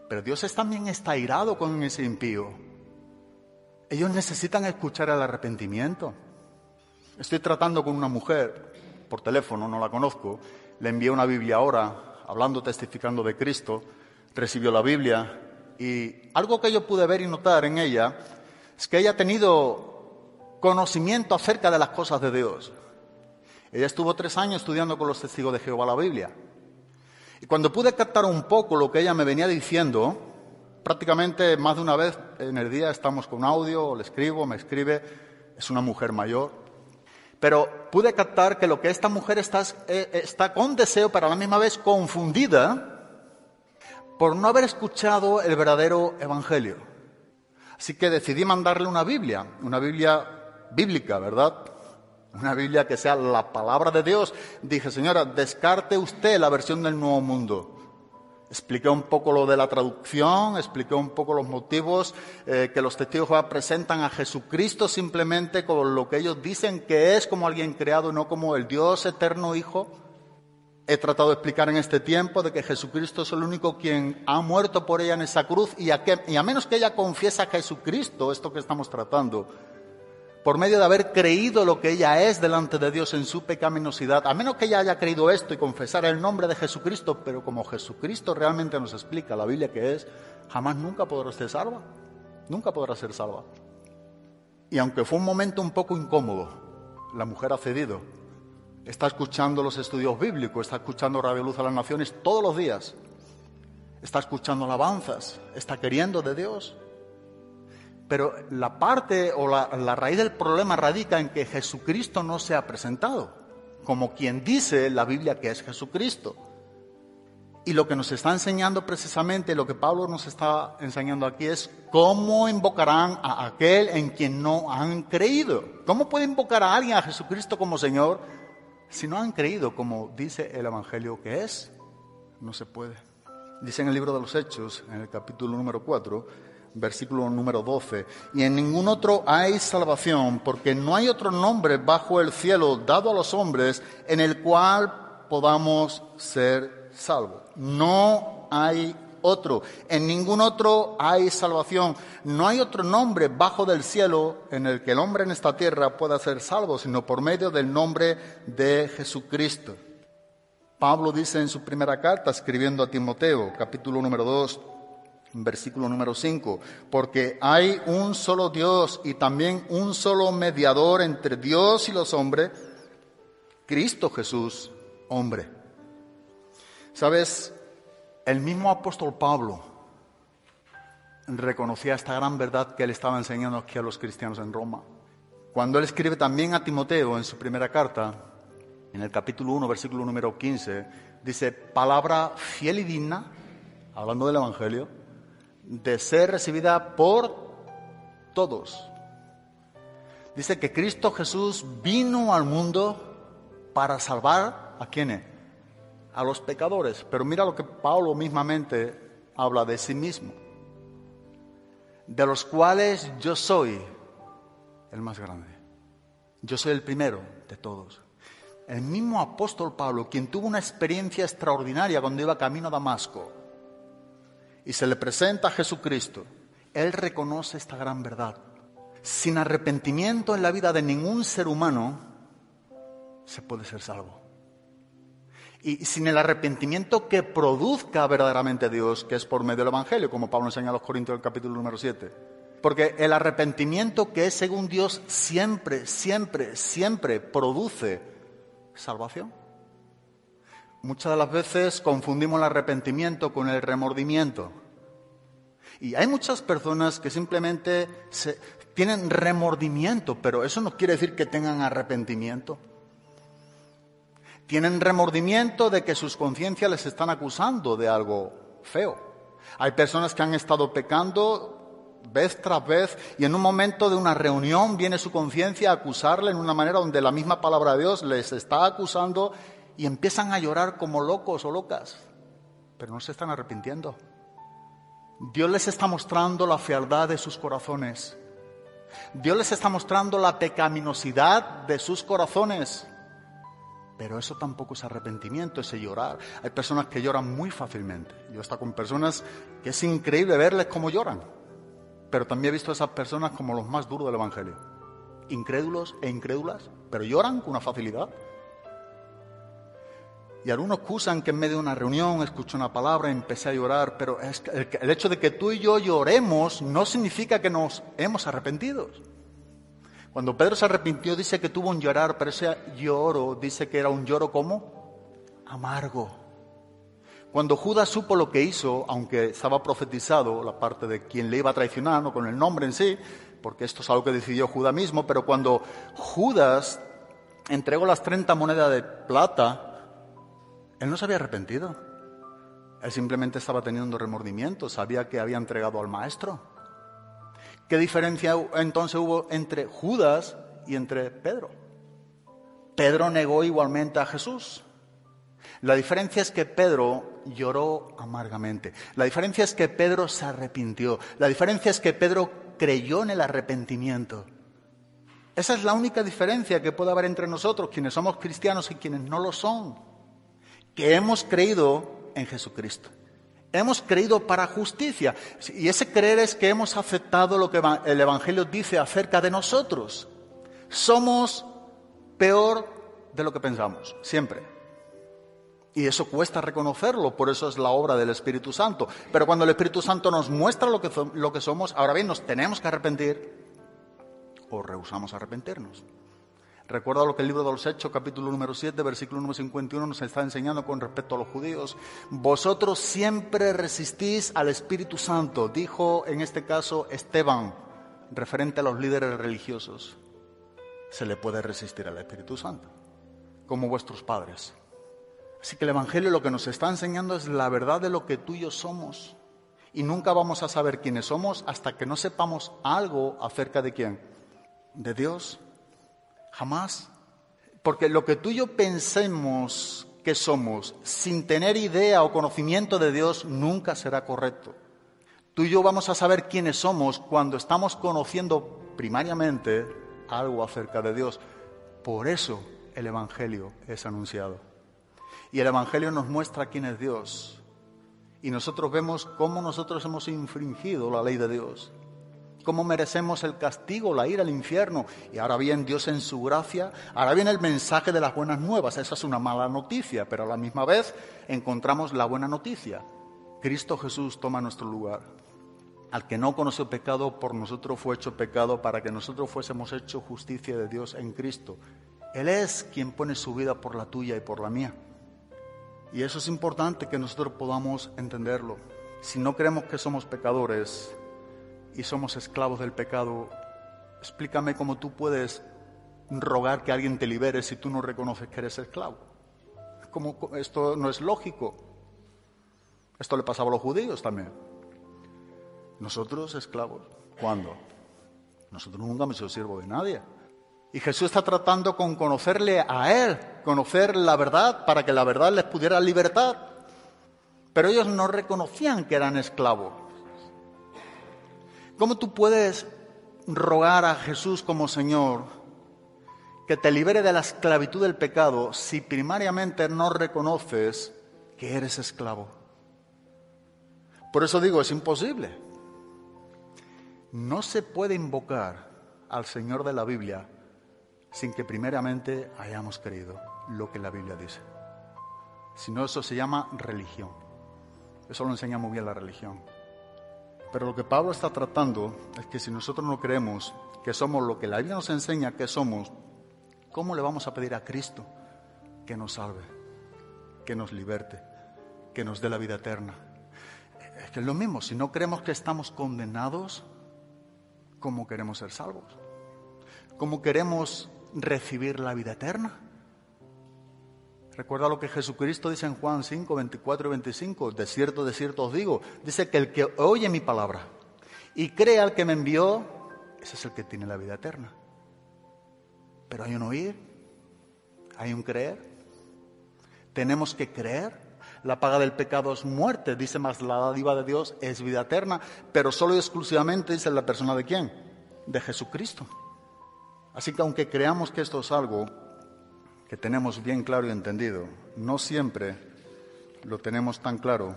Pero Dios también está irado con ese impío. Ellos necesitan escuchar el arrepentimiento. Estoy tratando con una mujer por teléfono, no la conozco. Le envié una Biblia ahora, hablando, testificando de Cristo. Recibió la Biblia. Y algo que yo pude ver y notar en ella es que ella ha tenido conocimiento acerca de las cosas de Dios. Ella estuvo tres años estudiando con los testigos de Jehová la Biblia. Y cuando pude captar un poco lo que ella me venía diciendo, prácticamente más de una vez en el día estamos con audio, le escribo, me escribe, es una mujer mayor. Pero pude captar que lo que esta mujer está, eh, está con deseo, pero a la misma vez confundida, por no haber escuchado el verdadero evangelio. Así que decidí mandarle una Biblia, una Biblia bíblica, ¿verdad? Una Biblia que sea la palabra de Dios. Dije, señora, descarte usted la versión del Nuevo Mundo. Expliqué un poco lo de la traducción, expliqué un poco los motivos eh, que los testigos presentan a Jesucristo simplemente con lo que ellos dicen que es como alguien creado, no como el Dios eterno Hijo. He tratado de explicar en este tiempo de que Jesucristo es el único quien ha muerto por ella en esa cruz y a, y a menos que ella confiese a Jesucristo, esto que estamos tratando, por medio de haber creído lo que ella es delante de Dios en su pecaminosidad, a menos que ella haya creído esto y confesara el nombre de Jesucristo, pero como Jesucristo realmente nos explica la Biblia que es, jamás nunca podrá ser salva, nunca podrá ser salva. Y aunque fue un momento un poco incómodo, la mujer ha cedido, está escuchando los estudios bíblicos, está escuchando Radio Luz a las Naciones todos los días, está escuchando alabanzas, está queriendo de Dios, pero la parte o la, raíz del problema radica en que Jesucristo no se ha presentado, como quien dice la Biblia que es Jesucristo. Y lo que nos está enseñando precisamente, lo que Pablo nos está enseñando aquí es cómo invocarán a aquel en quien no han creído. ¿Cómo puede invocar a alguien a Jesucristo como Señor si no han creído como dice el Evangelio que es? No se puede. Dice en el libro de los Hechos, en el capítulo número 4, versículo número 12. Y en ningún otro hay salvación, porque no hay otro nombre bajo el cielo dado a los hombres en el cual podamos ser salvos. No hay otro. En ningún otro hay salvación. No hay otro nombre bajo del cielo en el que el hombre en esta tierra pueda ser salvo, sino por medio del nombre de Jesucristo. Pablo dice en su primera carta, escribiendo a Timoteo, capítulo número 2, versículo número 5, porque hay un solo Dios y también un solo mediador entre Dios y los hombres, Cristo Jesús, hombre. Sabes, el mismo apóstol Pablo reconocía esta gran verdad que él estaba enseñando aquí a los cristianos en Roma. Cuando él escribe también a Timoteo en su primera carta, en el capítulo 1, versículo número 15, dice, palabra fiel y digna, hablando del Evangelio, de ser recibida por todos. Dice que Cristo Jesús vino al mundo para salvar a quienes? A los pecadores. Pero mira lo que Pablo mismamente habla de sí mismo. De los cuales yo soy el más grande. Yo soy el primero de todos. El mismo apóstol Pablo, quien tuvo una experiencia extraordinaria cuando iba camino a Damasco, y se le presenta a Jesucristo, Él reconoce esta gran verdad. Sin arrepentimiento en la vida de ningún ser humano se puede ser salvo. Y sin el arrepentimiento que produzca verdaderamente Dios, que es por medio del Evangelio, como Pablo enseña a los Corintios en el capítulo número 7. Porque el arrepentimiento que es según Dios siempre, siempre, siempre produce salvación. Muchas de las veces confundimos el arrepentimiento con el remordimiento. Y hay muchas personas que simplemente tienen remordimiento, pero eso no quiere decir que tengan arrepentimiento. Tienen remordimiento de que sus conciencias les están acusando de algo feo. Hay personas que han estado pecando vez tras vez y en un momento de una reunión viene su conciencia a acusarle en una manera donde la misma palabra de Dios les está acusando y empiezan a llorar como locos o locas, pero no se están arrepintiendo. Dios les está mostrando la fealdad de sus corazones. Dios les está mostrando la pecaminosidad de sus corazones. Pero eso tampoco es arrepentimiento, ese llorar. Hay personas que lloran muy fácilmente. Yo he estado con personas que es increíble verles cómo lloran. Pero también he visto a esas personas como los más duros del Evangelio. Incrédulos e incrédulas, pero lloran con una facilidad. Y algunos acusan que en medio de una reunión escuché una palabra y empecé a llorar, pero el hecho de que tú y yo lloremos no significa que nos hemos arrepentido. Cuando Pedro se arrepintió dice que tuvo un llorar, pero ese lloro dice que era un lloro como amargo. Cuando Judas supo lo que hizo, aunque estaba profetizado la parte de quien le iba a traicionar, no con el nombre en sí, porque esto es algo que decidió Judas mismo, pero cuando Judas entregó las 30 monedas de plata, él no se había arrepentido. Él simplemente estaba teniendo remordimiento, sabía que había entregado al maestro. ¿Qué diferencia entonces hubo entre Judas y entre Pedro? Pedro negó igualmente a Jesús. La diferencia es que Pedro lloró amargamente. La diferencia es que Pedro se arrepintió. La diferencia es que Pedro creyó en el arrepentimiento. Esa es la única diferencia que puede haber entre nosotros, quienes somos cristianos y quienes no lo son que hemos creído en Jesucristo. Hemos creído para justicia. Y ese creer es que hemos aceptado lo que el Evangelio dice acerca de nosotros. Somos peor de lo que pensamos, siempre. Y eso cuesta reconocerlo, por eso es la obra del Espíritu Santo. Pero cuando el Espíritu Santo nos muestra lo que, lo que somos, ahora bien, nos tenemos que arrepentir o rehusamos arrepentirnos. Recuerda lo que el libro de los Hechos, capítulo número 7, versículo número 51, nos está enseñando con respecto a los judíos. Vosotros siempre resistís al Espíritu Santo, dijo en este caso Esteban, referente a los líderes religiosos. Se le puede resistir al Espíritu Santo, como vuestros padres. Así que el Evangelio lo que nos está enseñando es la verdad de lo que tú y yo somos. Y nunca vamos a saber quiénes somos hasta que no sepamos algo acerca de quién. De Dios Jamás. Porque lo que tú y yo pensemos que somos sin tener idea o conocimiento de Dios nunca será correcto. Tú y yo vamos a saber quiénes somos cuando estamos conociendo primariamente algo acerca de Dios. Por eso el Evangelio es anunciado. Y el Evangelio nos muestra quién es Dios. Y nosotros vemos cómo nosotros hemos infringido la ley de Dios cómo merecemos el castigo, la ira, el infierno. Y ahora bien, Dios en su gracia, ahora viene el mensaje de las buenas nuevas. Esa es una mala noticia, pero a la misma vez encontramos la buena noticia. Cristo Jesús toma nuestro lugar. Al que no conoció pecado, por nosotros fue hecho pecado para que nosotros fuésemos hecho justicia de Dios en Cristo. Él es quien pone su vida por la tuya y por la mía. Y eso es importante que nosotros podamos entenderlo. Si no creemos que somos pecadores, y somos esclavos del pecado, explícame cómo tú puedes rogar que alguien te libere si tú no reconoces que eres esclavo. Como, esto no es lógico. Esto le pasaba a los judíos también. Nosotros esclavos, ¿cuándo? Nosotros nunca hemos sido siervo de nadie. Y Jesús está tratando con conocerle a Él, conocer la verdad para que la verdad les pudiera libertad. Pero ellos no reconocían que eran esclavos. ¿Cómo tú puedes rogar a Jesús como Señor que te libere de la esclavitud del pecado si primariamente no reconoces que eres esclavo? Por eso digo, es imposible. No se puede invocar al Señor de la Biblia sin que primeramente hayamos creído lo que la Biblia dice. Si no, eso se llama religión. Eso lo enseña muy bien la religión. Pero lo que Pablo está tratando es que si nosotros no creemos que somos lo que la Biblia nos enseña que somos, ¿cómo le vamos a pedir a Cristo que nos salve, que nos liberte, que nos dé la vida eterna? Es que es lo mismo, si no creemos que estamos condenados, ¿cómo queremos ser salvos? ¿Cómo queremos recibir la vida eterna? Recuerda lo que Jesucristo dice en Juan 5, 24 y 25. De cierto, de cierto os digo. Dice que el que oye mi palabra y cree al que me envió, ese es el que tiene la vida eterna. Pero hay un oír, hay un creer. Tenemos que creer. La paga del pecado es muerte, dice más la dádiva de Dios es vida eterna, pero solo y exclusivamente dice la persona de quién? de Jesucristo. Así que aunque creamos que esto es algo que tenemos bien claro y entendido, no siempre lo tenemos tan claro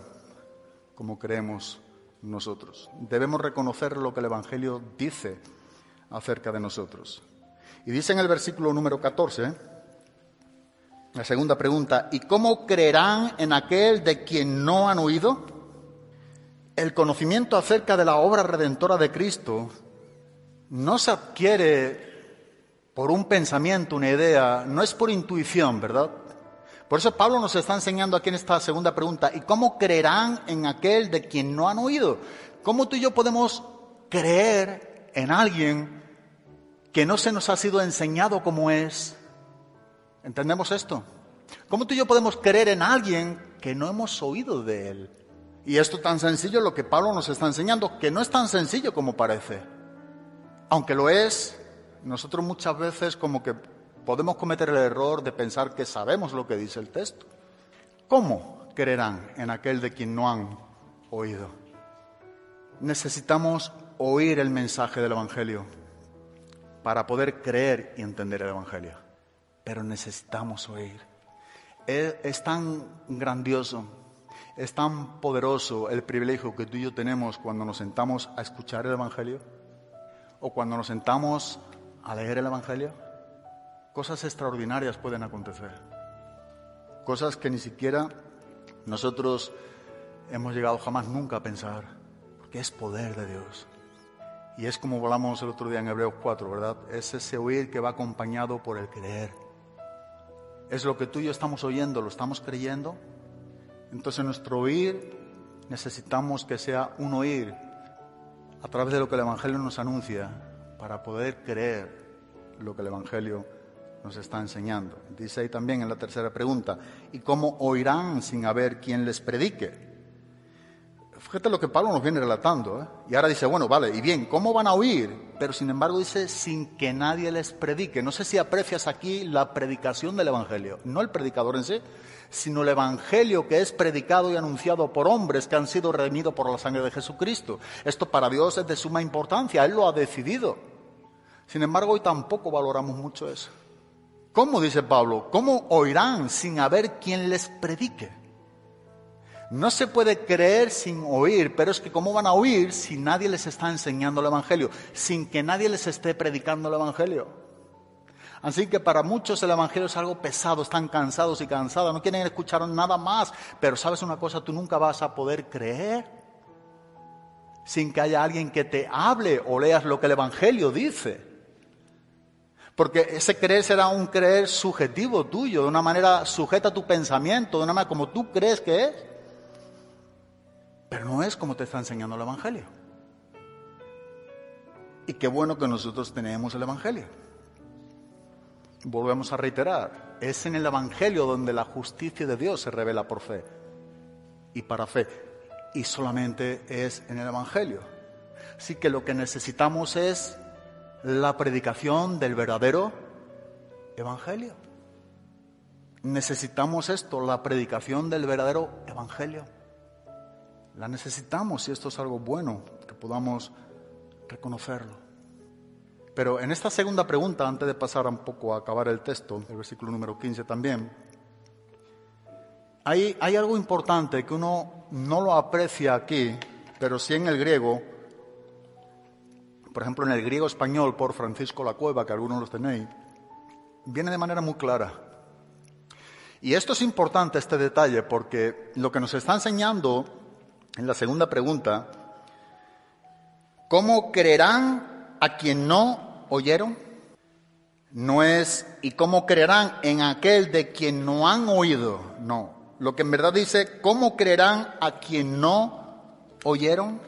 como creemos nosotros. Debemos reconocer lo que el Evangelio dice acerca de nosotros. Y dice en el versículo número 14, la segunda pregunta, ¿y cómo creerán en aquel de quien no han oído? El conocimiento acerca de la obra redentora de Cristo no se adquiere por un pensamiento, una idea, no es por intuición, ¿verdad? Por eso Pablo nos está enseñando aquí en esta segunda pregunta, ¿y cómo creerán en aquel de quien no han oído? ¿Cómo tú y yo podemos creer en alguien que no se nos ha sido enseñado como es? ¿Entendemos esto? ¿Cómo tú y yo podemos creer en alguien que no hemos oído de él? Y esto tan sencillo lo que Pablo nos está enseñando, que no es tan sencillo como parece. Aunque lo es, nosotros muchas veces como que podemos cometer el error de pensar que sabemos lo que dice el texto. ¿Cómo creerán en aquel de quien no han oído? Necesitamos oír el mensaje del Evangelio para poder creer y entender el Evangelio. Pero necesitamos oír. Es, tan grandioso, es tan poderoso el privilegio que tú y yo tenemos cuando nos sentamos a escuchar el Evangelio o cuando nos sentamos a leer el Evangelio cosas extraordinarias pueden acontecer. Cosas que ni siquiera nosotros hemos llegado jamás nunca a pensar, porque es poder de Dios. Y es como hablamos el otro día en Hebreos 4, ¿verdad? Es ese oír que va acompañado por el creer. Es lo que tú y yo estamos oyendo, lo estamos creyendo. Entonces nuestro oír necesitamos que sea un oír a través de lo que el Evangelio nos anuncia para poder creer lo que el Evangelio nos está enseñando. Dice ahí también en la tercera pregunta, ¿y cómo oirán sin haber quien les predique? Fíjate lo que Pablo nos viene relatando. ¿eh? Y ahora dice, bueno, vale, y bien, ¿cómo van a oír? Pero sin embargo dice, sin que nadie les predique. No sé si aprecias aquí la predicación del Evangelio, no el predicador en sí, sino el Evangelio que es predicado y anunciado por hombres que han sido redimidos por la sangre de Jesucristo. Esto para Dios es de suma importancia, Él lo ha decidido. Sin embargo, hoy tampoco valoramos mucho eso. ¿Cómo dice Pablo? ¿Cómo oirán sin haber quien les predique? No se puede creer sin oír, pero es que ¿cómo van a oír si nadie les está enseñando el Evangelio? Sin que nadie les esté predicando el Evangelio. Así que para muchos el Evangelio es algo pesado, están cansados y cansadas, no quieren escuchar nada más. Pero sabes una cosa, tú nunca vas a poder creer sin que haya alguien que te hable o leas lo que el Evangelio dice. Porque ese creer será un creer subjetivo tuyo, de una manera sujeta a tu pensamiento, de una manera como tú crees que es. Pero no es como te está enseñando el Evangelio. Y qué bueno que nosotros tenemos el Evangelio. Volvemos a reiterar, es en el Evangelio donde la justicia de Dios se revela por fe y para fe. Y solamente es en el Evangelio. Así que lo que necesitamos es la predicación del verdadero evangelio. Necesitamos esto, la predicación del verdadero evangelio. La necesitamos y esto es algo bueno, que podamos reconocerlo. Pero en esta segunda pregunta, antes de pasar un poco a acabar el texto, el versículo número 15 también, hay, hay algo importante que uno no lo aprecia aquí, pero sí en el griego, por ejemplo, en el griego español por Francisco La Cueva, que algunos los tenéis, viene de manera muy clara. Y esto es importante, este detalle, porque lo que nos está enseñando en la segunda pregunta, ¿cómo creerán a quien no oyeron? No es, ¿y cómo creerán en aquel de quien no han oído? No. Lo que en verdad dice, ¿cómo creerán a quien no oyeron?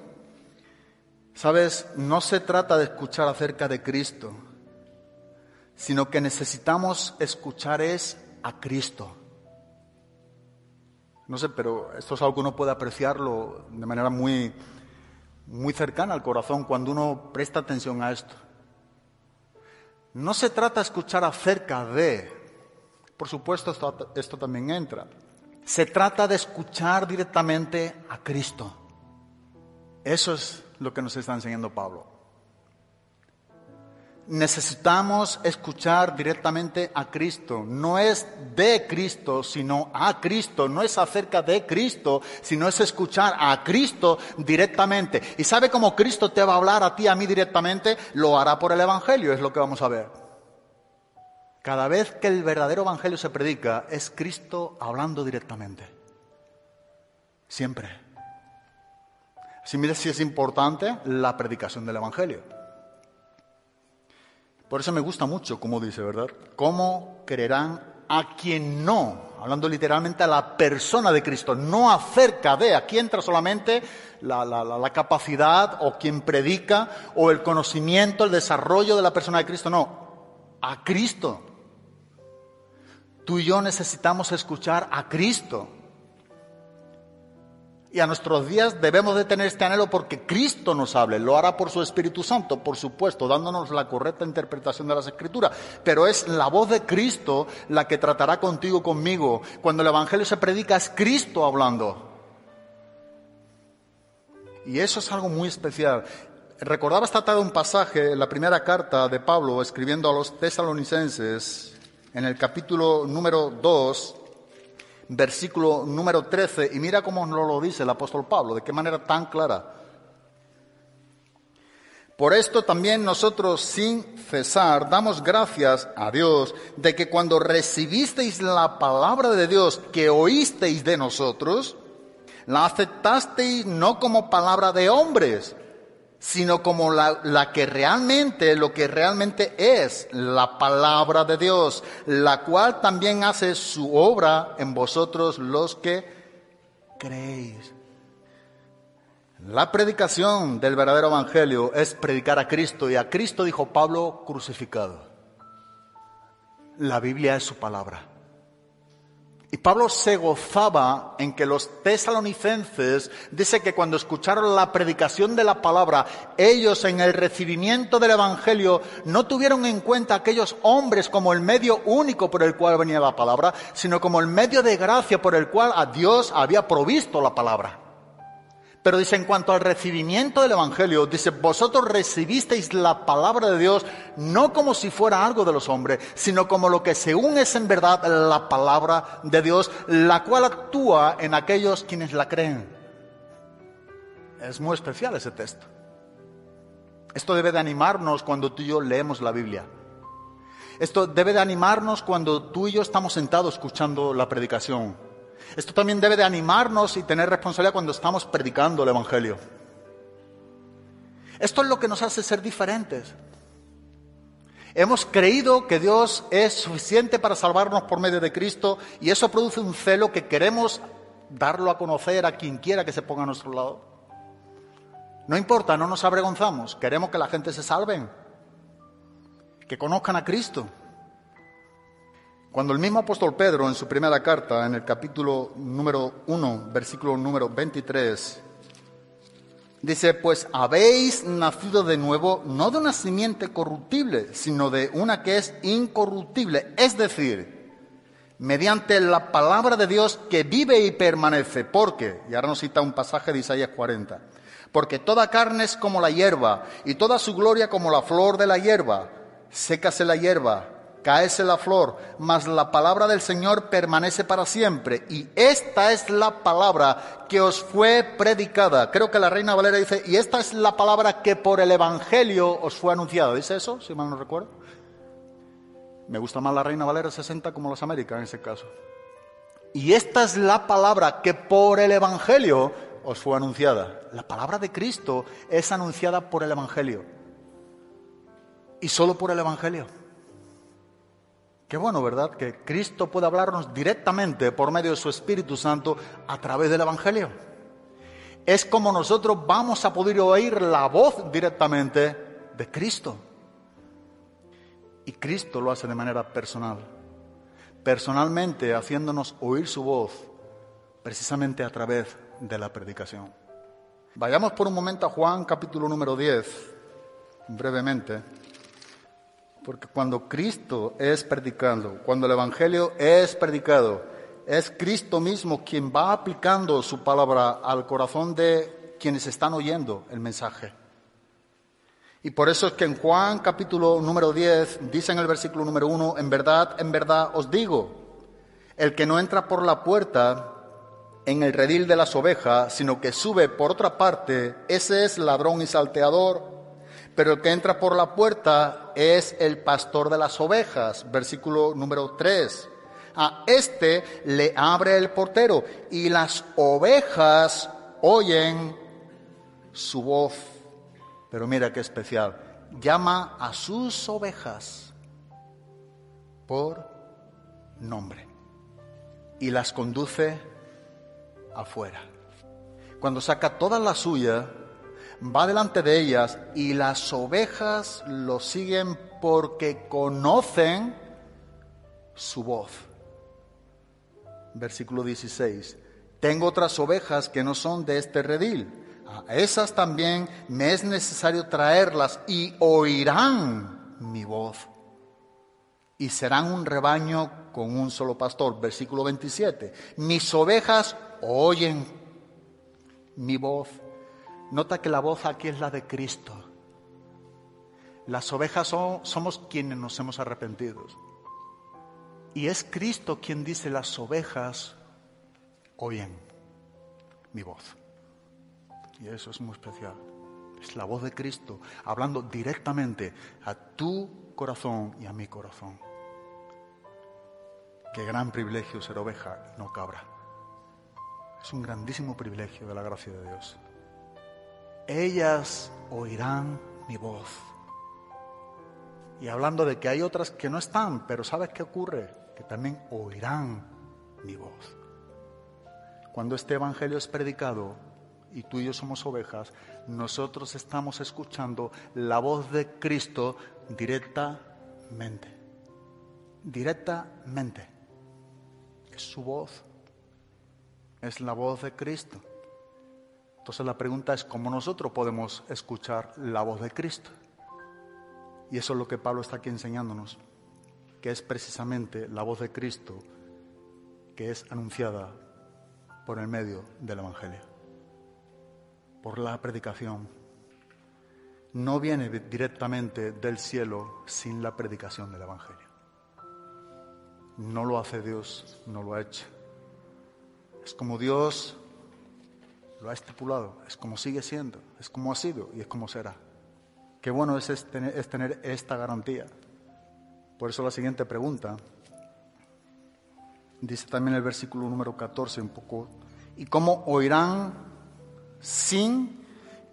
Sabes, no se trata de escuchar acerca de Cristo, sino que necesitamos escuchar es a Cristo. No sé, pero esto es algo que uno puede apreciarlo de manera muy, muy cercana al corazón cuando uno presta atención a esto. No se trata de escuchar acerca de, por supuesto esto, esto también entra, se trata de escuchar directamente a Cristo. Eso es lo que nos está enseñando Pablo. Necesitamos escuchar directamente a Cristo. No es de Cristo, sino a Cristo. No es acerca de Cristo, sino es escuchar a Cristo directamente. ¿Y sabe cómo Cristo te va a hablar a ti, a mí directamente? Lo hará por el Evangelio, es lo que vamos a ver. Cada vez que el verdadero Evangelio se predica, es Cristo hablando directamente. Siempre. Así mire si es importante la predicación del Evangelio. Por eso me gusta mucho, como dice, ¿verdad? ¿Cómo creerán a quien no? Hablando literalmente a la persona de Cristo, no acerca de, aquí entra solamente la, la capacidad o quien predica o el conocimiento, el desarrollo de la persona de Cristo, no, a Cristo. Tú y yo necesitamos escuchar a Cristo. Y a nuestros días debemos de tener este anhelo porque Cristo nos hable. Lo hará por su Espíritu Santo, por supuesto, dándonos la correcta interpretación de las Escrituras. Pero es la voz de Cristo la que tratará contigo, conmigo. Cuando el Evangelio se predica es Cristo hablando. Y eso es algo muy especial. Recordaba esta tarde un pasaje la primera carta de Pablo escribiendo a los tesalonicenses en el capítulo número 2 versículo número 13, y mira cómo nos lo dice el apóstol Pablo, de qué manera tan clara. Por esto también nosotros sin cesar damos gracias a Dios de que cuando recibisteis la palabra de Dios que oísteis de nosotros, la aceptasteis no como palabra de hombres, sino como la, que realmente, lo que realmente es la palabra de Dios, la cual también hace su obra en vosotros los que creéis. La predicación del verdadero evangelio es predicar a Cristo y a Cristo dijo Pablo crucificado. La Biblia es su palabra. Y Pablo se gozaba en que los tesalonicenses, dice que cuando escucharon la predicación de la palabra, ellos en el recibimiento del Evangelio no tuvieron en cuenta aquellos hombres como el medio único por el cual venía la palabra, sino como el medio de gracia por el cual a Dios había provisto la palabra. Pero dice, en cuanto al recibimiento del Evangelio, dice, vosotros recibisteis la palabra de Dios no como si fuera algo de los hombres, sino como lo que según es en verdad la palabra de Dios, la cual actúa en aquellos quienes la creen. Es muy especial ese texto. Esto debe de animarnos cuando tú y yo leemos la Biblia. Esto debe de animarnos cuando tú y yo estamos sentados escuchando la predicación. Esto también debe de animarnos y tener responsabilidad cuando estamos predicando el Evangelio. Esto es lo que nos hace ser diferentes. Hemos creído que Dios es suficiente para salvarnos por medio de Cristo y eso produce un celo que queremos darlo a conocer a quien quiera que se ponga a nuestro lado. No importa, no nos avergonzamos, queremos que la gente se salve, que conozcan a Cristo. Cuando el mismo apóstol Pedro en su primera carta, en el capítulo número 1, versículo número 23, dice, pues habéis nacido de nuevo no de una simiente corruptible, sino de una que es incorruptible, es decir, mediante la palabra de Dios que vive y permanece, porque, y ahora nos cita un pasaje de Isaías 40, porque toda carne es como la hierba, y toda su gloria como la flor de la hierba, sécase la hierba caese la flor, mas la palabra del Señor permanece para siempre. Y esta es la palabra que os fue predicada. Creo que la Reina Valera dice, y esta es la palabra que por el Evangelio os fue anunciada. ¿Dice eso? Si mal no recuerdo. Me gusta más la Reina Valera 60 como las Américas en ese caso. Y esta es la palabra que por el Evangelio os fue anunciada. La palabra de Cristo es anunciada por el Evangelio. Y solo por el Evangelio. Qué bueno, ¿verdad? Que Cristo puede hablarnos directamente por medio de su Espíritu Santo a través del Evangelio. Es como nosotros vamos a poder oír la voz directamente de Cristo. Y Cristo lo hace de manera personal. Personalmente haciéndonos oír su voz precisamente a través de la predicación. Vayamos por un momento a Juan capítulo número 10, brevemente. Porque cuando Cristo es predicando, cuando el Evangelio es predicado, es Cristo mismo quien va aplicando su palabra al corazón de quienes están oyendo el mensaje. Y por eso es que en Juan capítulo número 10 dice en el versículo número 1, en verdad, en verdad os digo, el que no entra por la puerta en el redil de las ovejas, sino que sube por otra parte, ese es ladrón y salteador, pero el que entra por la puerta es el pastor de las ovejas, versículo número 3. A este le abre el portero y las ovejas oyen su voz. Pero mira qué especial. Llama a sus ovejas por nombre y las conduce afuera. Cuando saca toda la suya, va delante de ellas y las ovejas lo siguen porque conocen su voz. Versículo 16. Tengo otras ovejas que no son de este redil. A esas también me es necesario traerlas y oirán mi voz. Y serán un rebaño con un solo pastor. Versículo 27. Mis ovejas oyen mi voz. Nota que la voz aquí es la de Cristo. Las ovejas son, somos quienes nos hemos arrepentido. Y es Cristo quien dice, las ovejas oyen mi voz. Y eso es muy especial. Es la voz de Cristo hablando directamente a tu corazón y a mi corazón. Qué gran privilegio ser oveja, no cabra. Es un grandísimo privilegio de la gracia de Dios. Ellas oirán mi voz. Y hablando de que hay otras que no están, pero ¿sabes qué ocurre? Que también oirán mi voz. Cuando este Evangelio es predicado y tú y yo somos ovejas, nosotros estamos escuchando la voz de Cristo directamente. Directamente. Es su voz es la voz de Cristo. Entonces la pregunta es cómo nosotros podemos escuchar la voz de Cristo. Y eso es lo que Pablo está aquí enseñándonos, que es precisamente la voz de Cristo que es anunciada por el medio del Evangelio, por la predicación. No viene directamente del cielo sin la predicación del Evangelio. No lo hace Dios, no lo ha hecho. Es como Dios lo ha estipulado, es como sigue siendo, es como ha sido y es como será. Qué bueno es, tener, esta garantía. Por eso la siguiente pregunta, dice también el versículo número 14 un poco, ¿y cómo oirán sin?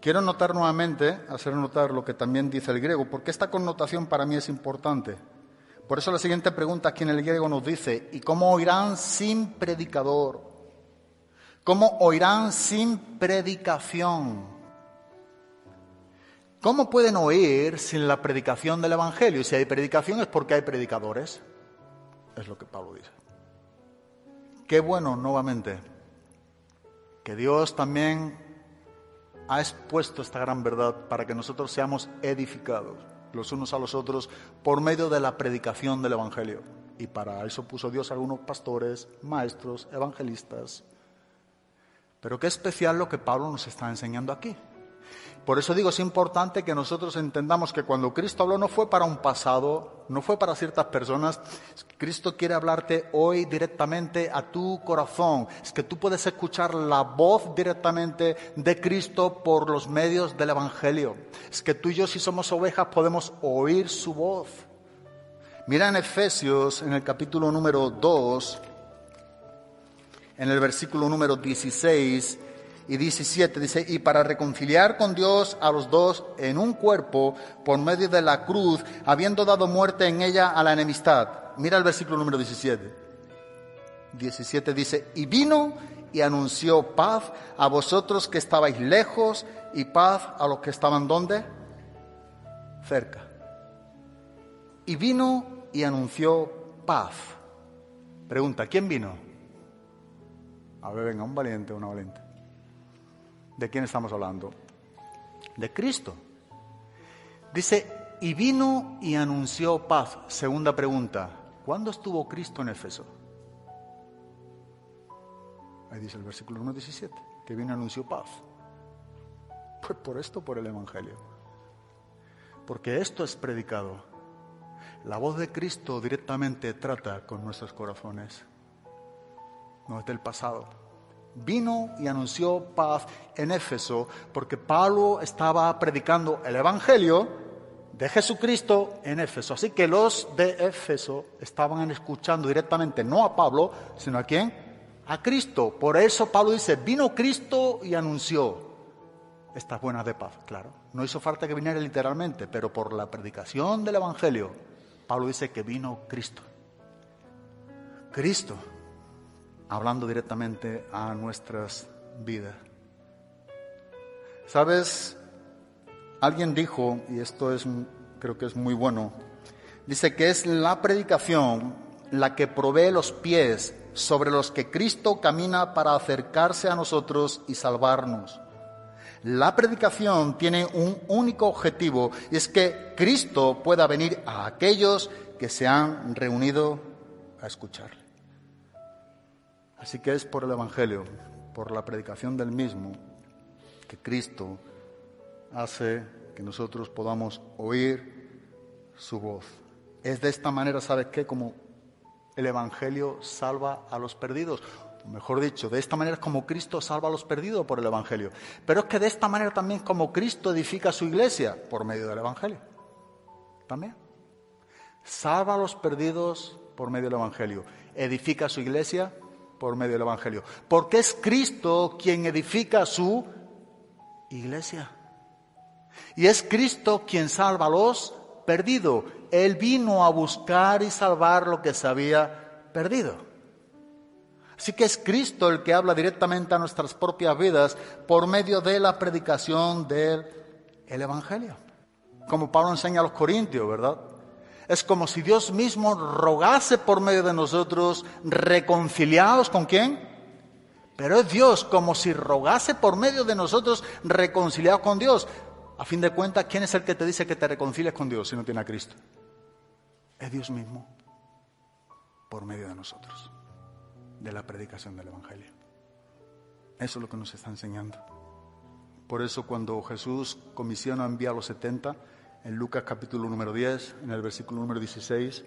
Quiero notar nuevamente, hacer notar lo que también dice el griego, porque esta connotación para mí es importante. Por eso la siguiente pregunta aquí en el griego nos dice, ¿y cómo oirán sin predicador? ¿Cómo oirán sin predicación? ¿Cómo pueden oír sin la predicación del Evangelio? Y si hay predicación es porque hay predicadores. Es lo que Pablo dice. Qué bueno, nuevamente, que Dios también ha expuesto esta gran verdad para que nosotros seamos edificados los unos a los otros por medio de la predicación del Evangelio. Y para eso puso Dios algunos pastores, maestros, evangelistas, pero qué especial lo que Pablo nos está enseñando aquí. Por eso digo, es importante que nosotros entendamos que cuando Cristo habló no fue para un pasado, no fue para ciertas personas. Cristo quiere hablarte hoy directamente a tu corazón. Es que tú puedes escuchar la voz directamente de Cristo por los medios del Evangelio. Es que tú y yo si somos ovejas podemos oír su voz. Mira en Efesios, en el capítulo número 2, en el versículo número 16 y 17 dice, y para reconciliar con Dios a los dos en un cuerpo por medio de la cruz, habiendo dado muerte en ella a la enemistad. Mira el versículo número 17. 17 dice, y vino y anunció paz a vosotros que estabais lejos y paz a los que estaban donde? Cerca. Y vino y anunció paz. Pregunta, ¿quién vino? A ver, venga, un valiente, una valiente. ¿De quién estamos hablando? De Cristo. Dice, y vino y anunció paz. Segunda pregunta, ¿cuándo estuvo Cristo en Éfeso? Ahí dice el versículo 1, 17, que vino y anunció paz. Pues por esto, por el Evangelio. Porque esto es predicado. La voz de Cristo directamente trata con nuestros corazones. No es del pasado. Vino y anunció paz en Éfeso porque Pablo estaba predicando el Evangelio de Jesucristo en Éfeso. Así que los de Éfeso estaban escuchando directamente no a Pablo, sino a quién? A Cristo. Por eso Pablo dice, vino Cristo y anunció estas buenas de paz. Claro, no hizo falta que viniera literalmente, pero por la predicación del Evangelio, Pablo dice que vino Cristo. Cristo, hablando directamente a nuestras vidas. ¿Sabes? Alguien dijo, y esto es, creo que es muy bueno, dice que es la predicación la que provee los pies sobre los que Cristo camina para acercarse a nosotros y salvarnos. La predicación tiene un único objetivo y es que Cristo pueda venir a aquellos que se han reunido a escucharle. Así que es por el Evangelio, por la predicación del mismo, que Cristo hace que nosotros podamos oír su voz. Es de esta manera, ¿sabes qué? Como el Evangelio salva a los perdidos. Mejor dicho, de esta manera es como Cristo salva a los perdidos por el Evangelio. Pero es que de esta manera también es como Cristo edifica su iglesia por medio del Evangelio. También. Salva a los perdidos por medio del Evangelio. Edifica su iglesia por medio del Evangelio. Porque es Cristo quien edifica su iglesia. Y es Cristo quien salva a los perdidos. Él vino a buscar y salvar lo que se había perdido. Así que es Cristo el que habla directamente a nuestras propias vidas por medio de la predicación del Evangelio. Como Pablo enseña a los Corintios, ¿verdad? Es como si Dios mismo rogase por medio de nosotros reconciliados con quién? Pero es Dios como si rogase por medio de nosotros reconciliados con Dios. A fin de cuentas, ¿quién es el que te dice que te reconcilies con Dios si no tiene a Cristo? Es Dios mismo, por medio de nosotros, de la predicación del Evangelio. Eso es lo que nos está enseñando. Por eso cuando Jesús comisiona a enviar a los 70, en Lucas capítulo número 10, en el versículo número 16,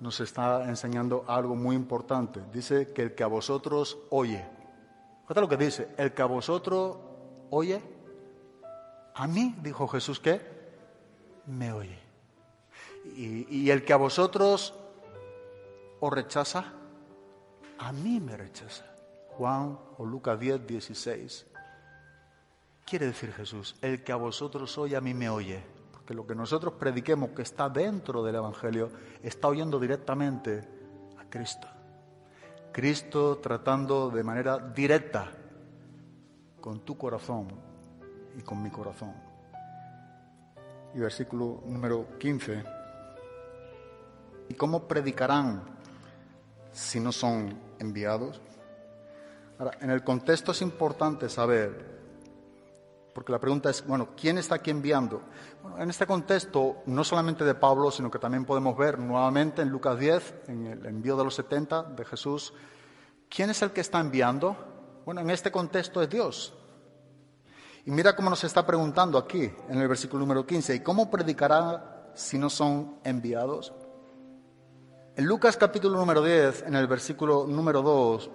nos está enseñando algo muy importante. Dice que el que a vosotros oye. Fíjate lo que dice, el que a vosotros oye, a mí, dijo Jesús, que me oye. Y, y, el que a vosotros os rechaza, a mí me rechaza. Juan o Lucas 10, 16. Quiere decir Jesús, el que a vosotros oye, a mí me oye. Porque lo que nosotros prediquemos que está dentro del Evangelio, está oyendo directamente a Cristo. Cristo tratando de manera directa con tu corazón y con mi corazón. Y versículo número 15. ¿Y cómo predicarán si no son enviados? Ahora, en el contexto es importante saber, porque la pregunta es, bueno, ¿quién está aquí enviando? En este contexto, no solamente de Pablo, sino que también podemos ver nuevamente en Lucas 10, en el envío de los 70 de Jesús, ¿quién es el que está enviando? Bueno, en este contexto es Dios. Y mira cómo nos está preguntando aquí, en el versículo número 15, ¿y cómo predicará si no son enviados? En Lucas capítulo número 10, en el versículo número 2,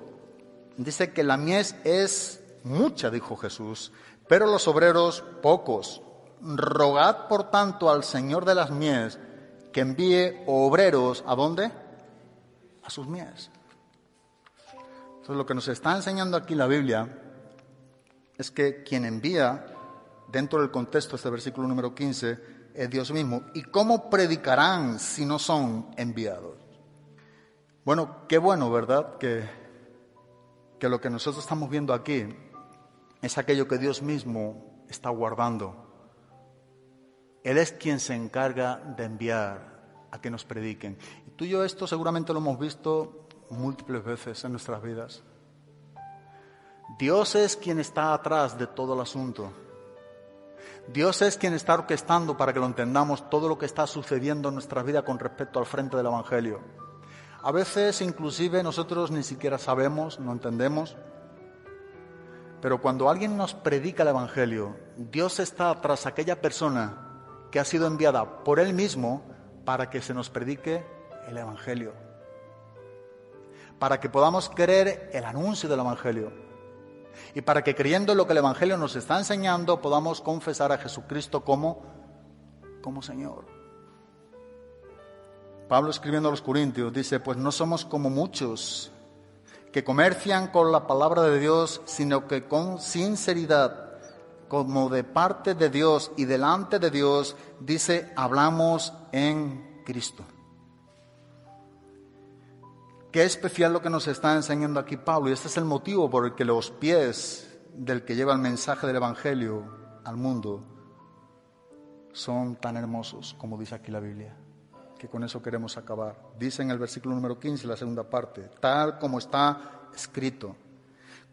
dice que la mies es mucha, dijo Mies, pero los obreros pocos. Rogad, por tanto, al Señor de las mies que envíe obreros a dónde? A sus mies. Entonces, lo que nos está enseñando aquí la Biblia es que quien envía, dentro del contexto de este versículo número 15, es Dios mismo. ¿Y cómo predicarán si no son enviados? Bueno, qué bueno, ¿verdad? Que, que lo que nosotros estamos viendo aquí es aquello que Dios mismo está guardando. Él es quien se encarga de enviar a que nos prediquen. Y tú y yo esto seguramente lo hemos visto múltiples veces en nuestras vidas. Dios es quien está atrás de todo el asunto. Dios es quien está orquestando para que lo entendamos todo lo que está sucediendo en nuestra vida con respecto al frente del Evangelio. A veces inclusive nosotros ni siquiera sabemos, no entendemos, pero cuando alguien nos predica el Evangelio, Dios está tras aquella persona que ha sido enviada por Él mismo para que se nos predique el Evangelio, para que podamos creer el anuncio del Evangelio y para que creyendo lo que el Evangelio nos está enseñando podamos confesar a Jesucristo como, como Señor. Pablo escribiendo a los Corintios dice, pues no somos como muchos que comercian con la palabra de Dios, sino que con sinceridad, como de parte de Dios y delante de Dios, dice, hablamos en Cristo. Qué especial lo que nos está enseñando aquí Pablo, y este es el motivo por el que los pies del que lleva el mensaje del Evangelio al mundo son tan hermosos, como dice aquí la Biblia que con eso queremos acabar. Dice en el versículo número 15, la segunda parte, tal como está escrito.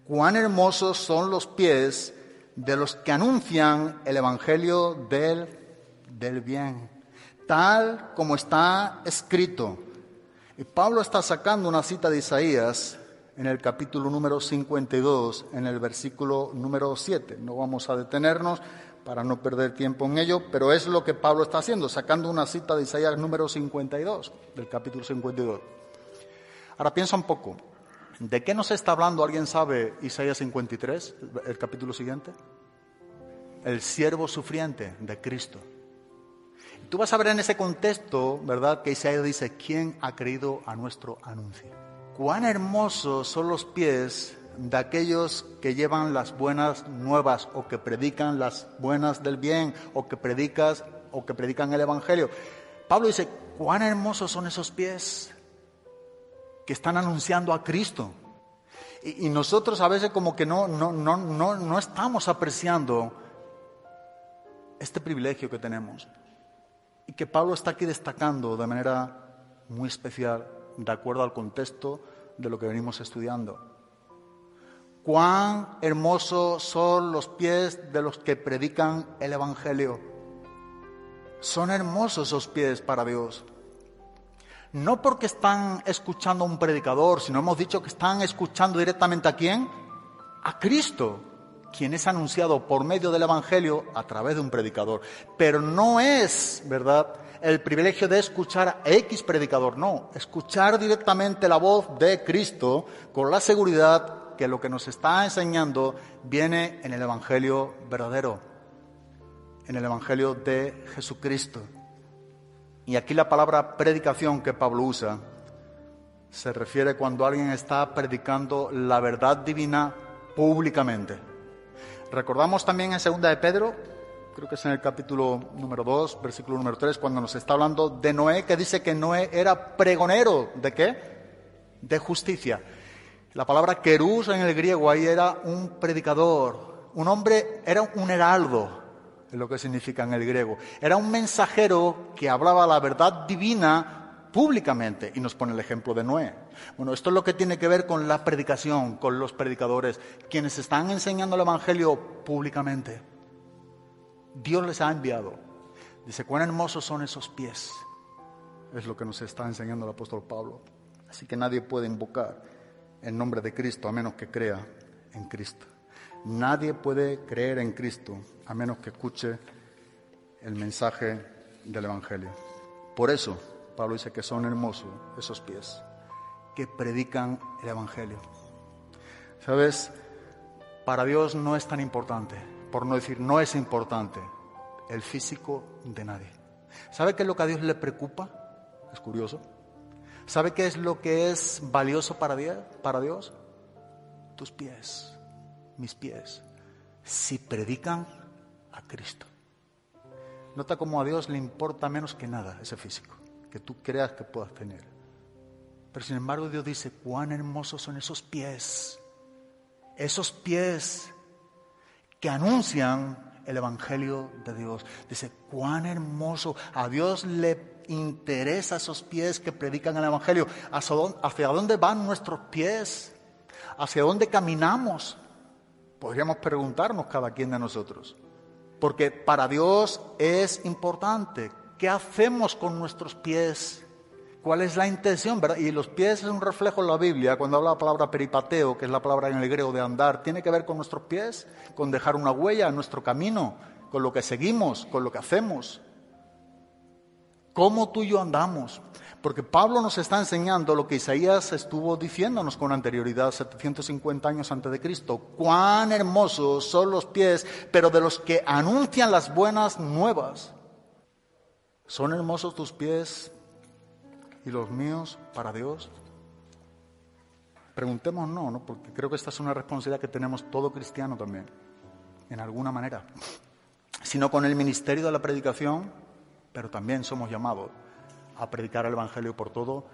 Cuán hermosos son los pies de los que anuncian el Evangelio del, del bien, tal como está escrito. Y Pablo está sacando una cita de Isaías en el capítulo número 52, en el versículo número 7. No vamos a detenernos, para no perder tiempo en ello, pero es lo que Pablo está haciendo, sacando una cita de Isaías número 52, del capítulo 52. Ahora piensa un poco, ¿de qué nos está hablando? ¿Alguien sabe Isaías 53, el capítulo siguiente? El siervo sufriente de Cristo. tú vas a ver en ese contexto, ¿verdad?, que Isaías dice, ¿quién ha creído a nuestro anuncio? Cuán hermosos son los pies de aquellos que llevan las buenas nuevas o que predican las buenas del bien o que predicas o que predican el evangelio. Pablo dice, "Cuán hermosos son esos pies que están anunciando a Cristo." Y, nosotros a veces como que no, no, no, no, no estamos apreciando este privilegio que tenemos y que Pablo está aquí destacando de manera muy especial, de acuerdo al contexto de lo que venimos estudiando. Cuán hermosos son los pies de los que predican el Evangelio. Son hermosos esos pies para Dios. No porque están escuchando a un predicador, sino hemos dicho que están escuchando directamente a quién? A Cristo, quien es anunciado por medio del Evangelio a través de un predicador. Pero no es, ¿verdad?, el privilegio de escuchar a X predicador, no, escuchar directamente la voz de Cristo con la seguridad que lo que nos está enseñando viene en el Evangelio verdadero, en el Evangelio de Jesucristo. Y aquí la palabra predicación que Pablo usa se refiere cuando alguien está predicando la verdad divina públicamente. Recordamos también en segunda de Pedro, creo que es en el capítulo número 2, versículo número 3, cuando nos está hablando de Noé, que dice que Noé era pregonero de qué? De justicia. La palabra querús en el griego ahí era un predicador, un hombre, era un heraldo, es lo que significa en el griego. Era un mensajero que hablaba la verdad divina públicamente y nos pone el ejemplo de Noé. Bueno, esto es lo que tiene que ver con la predicación, con los predicadores, quienes están enseñando el Evangelio públicamente. Dios les ha enviado. Dice, cuán hermosos son esos pies. Es lo que nos está enseñando el apóstol Pablo. Así que nadie puede invocar en nombre de Cristo a menos que crea en Cristo. Nadie puede creer en Cristo a menos que escuche el mensaje del Evangelio. Por eso Pablo dice que son hermosos esos pies que predican el Evangelio. Sabes, para Dios no es tan importante, por no decir no es importante, el físico de nadie. ¿Sabe qué es lo que a Dios le preocupa? Es curioso. ¿Sabe qué es lo que es valioso para Dios? Tus pies, mis pies, si predican a Cristo. Nota cómo a Dios le importa menos que nada ese físico, que tú creas que puedas tener. Pero sin embargo Dios dice, cuán hermosos son esos pies, esos pies que anuncian el Evangelio de Dios. Dice, cuán hermoso, a Dios le interesa esos pies que predican el Evangelio. ¿Hacia dónde van nuestros pies? ¿Hacia dónde caminamos? Podríamos preguntarnos cada quien de nosotros. Porque para Dios es importante. ¿Qué hacemos con nuestros pies? ¿Cuál es la intención? Y los pies es un reflejo en la Biblia. Cuando habla la palabra peripateo, que es la palabra en el griego de andar, tiene que ver con nuestros pies, con dejar una huella en nuestro camino, con lo que seguimos, con lo que hacemos. Cómo tú y yo andamos. Porque Pablo nos está enseñando lo que Isaías estuvo diciéndonos con anterioridad, 750 años antes de Cristo. Cuán hermosos son los pies, pero de los que anuncian las buenas nuevas. ¿Son hermosos tus pies y los míos para Dios? Preguntemos no, ¿no? Porque creo que esta es una responsabilidad que tenemos todo cristiano también, en alguna manera. [LAUGHS] Sino con el ministerio de la predicación, pero también somos llamados a predicar el Evangelio por todo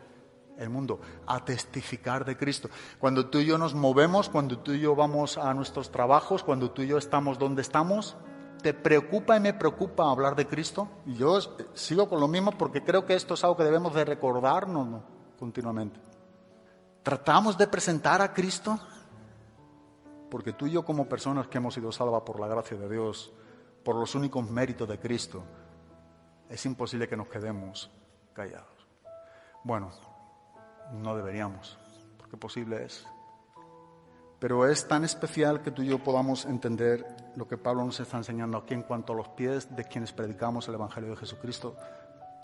el mundo, a testificar de Cristo. Cuando tú y yo nos movemos, cuando tú y yo vamos a nuestros trabajos, cuando tú y yo estamos donde estamos, ¿te preocupa y me preocupa hablar de Cristo? Yo sigo con lo mismo porque creo que esto es algo que debemos de recordarnos continuamente. ¿Tratamos de presentar a Cristo? Porque tú y yo como personas que hemos sido salvas por la gracia de Dios, por los únicos méritos de Cristo, es imposible que nos quedemos callados. Bueno, no deberíamos, porque posible es. Pero es tan especial que tú y yo podamos entender lo que Pablo nos está enseñando aquí en cuanto a los pies de quienes predicamos el Evangelio de Jesucristo.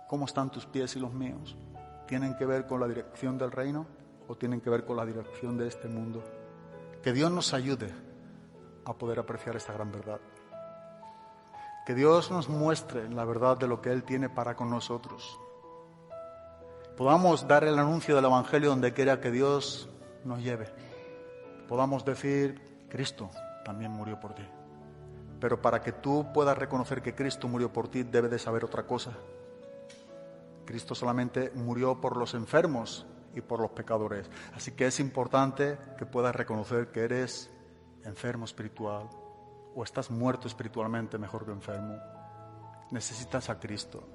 ¿Cómo están tus pies y los míos? ¿Tienen que ver con la dirección del reino o tienen que ver con la dirección de este mundo? Que Dios nos ayude a poder apreciar esta gran verdad. Que Dios nos muestre la verdad de lo que Él tiene para con nosotros podamos dar el anuncio del Evangelio donde quiera que Dios nos lleve. Podamos decir, Cristo también murió por ti. Pero para que tú puedas reconocer que Cristo murió por ti, debes de saber otra cosa. Cristo solamente murió por los enfermos y por los pecadores. Así que es importante que puedas reconocer que eres enfermo espiritual o estás muerto espiritualmente mejor que enfermo. Necesitas a Cristo.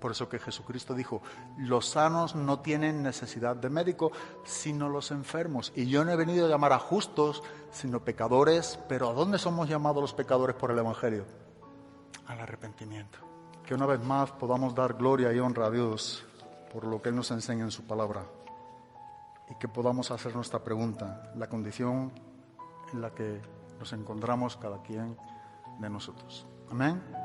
Por eso que Jesucristo dijo, los sanos no tienen necesidad de médico, sino los enfermos. Y yo no he venido a llamar a justos, sino pecadores. Pero ¿a dónde somos llamados los pecadores por el Evangelio? Al arrepentimiento. Que una vez más podamos dar gloria y honra a Dios por lo que Él nos enseña en su palabra. Y que podamos hacer nuestra pregunta, la condición en la que nos encontramos cada quien de nosotros. Amén.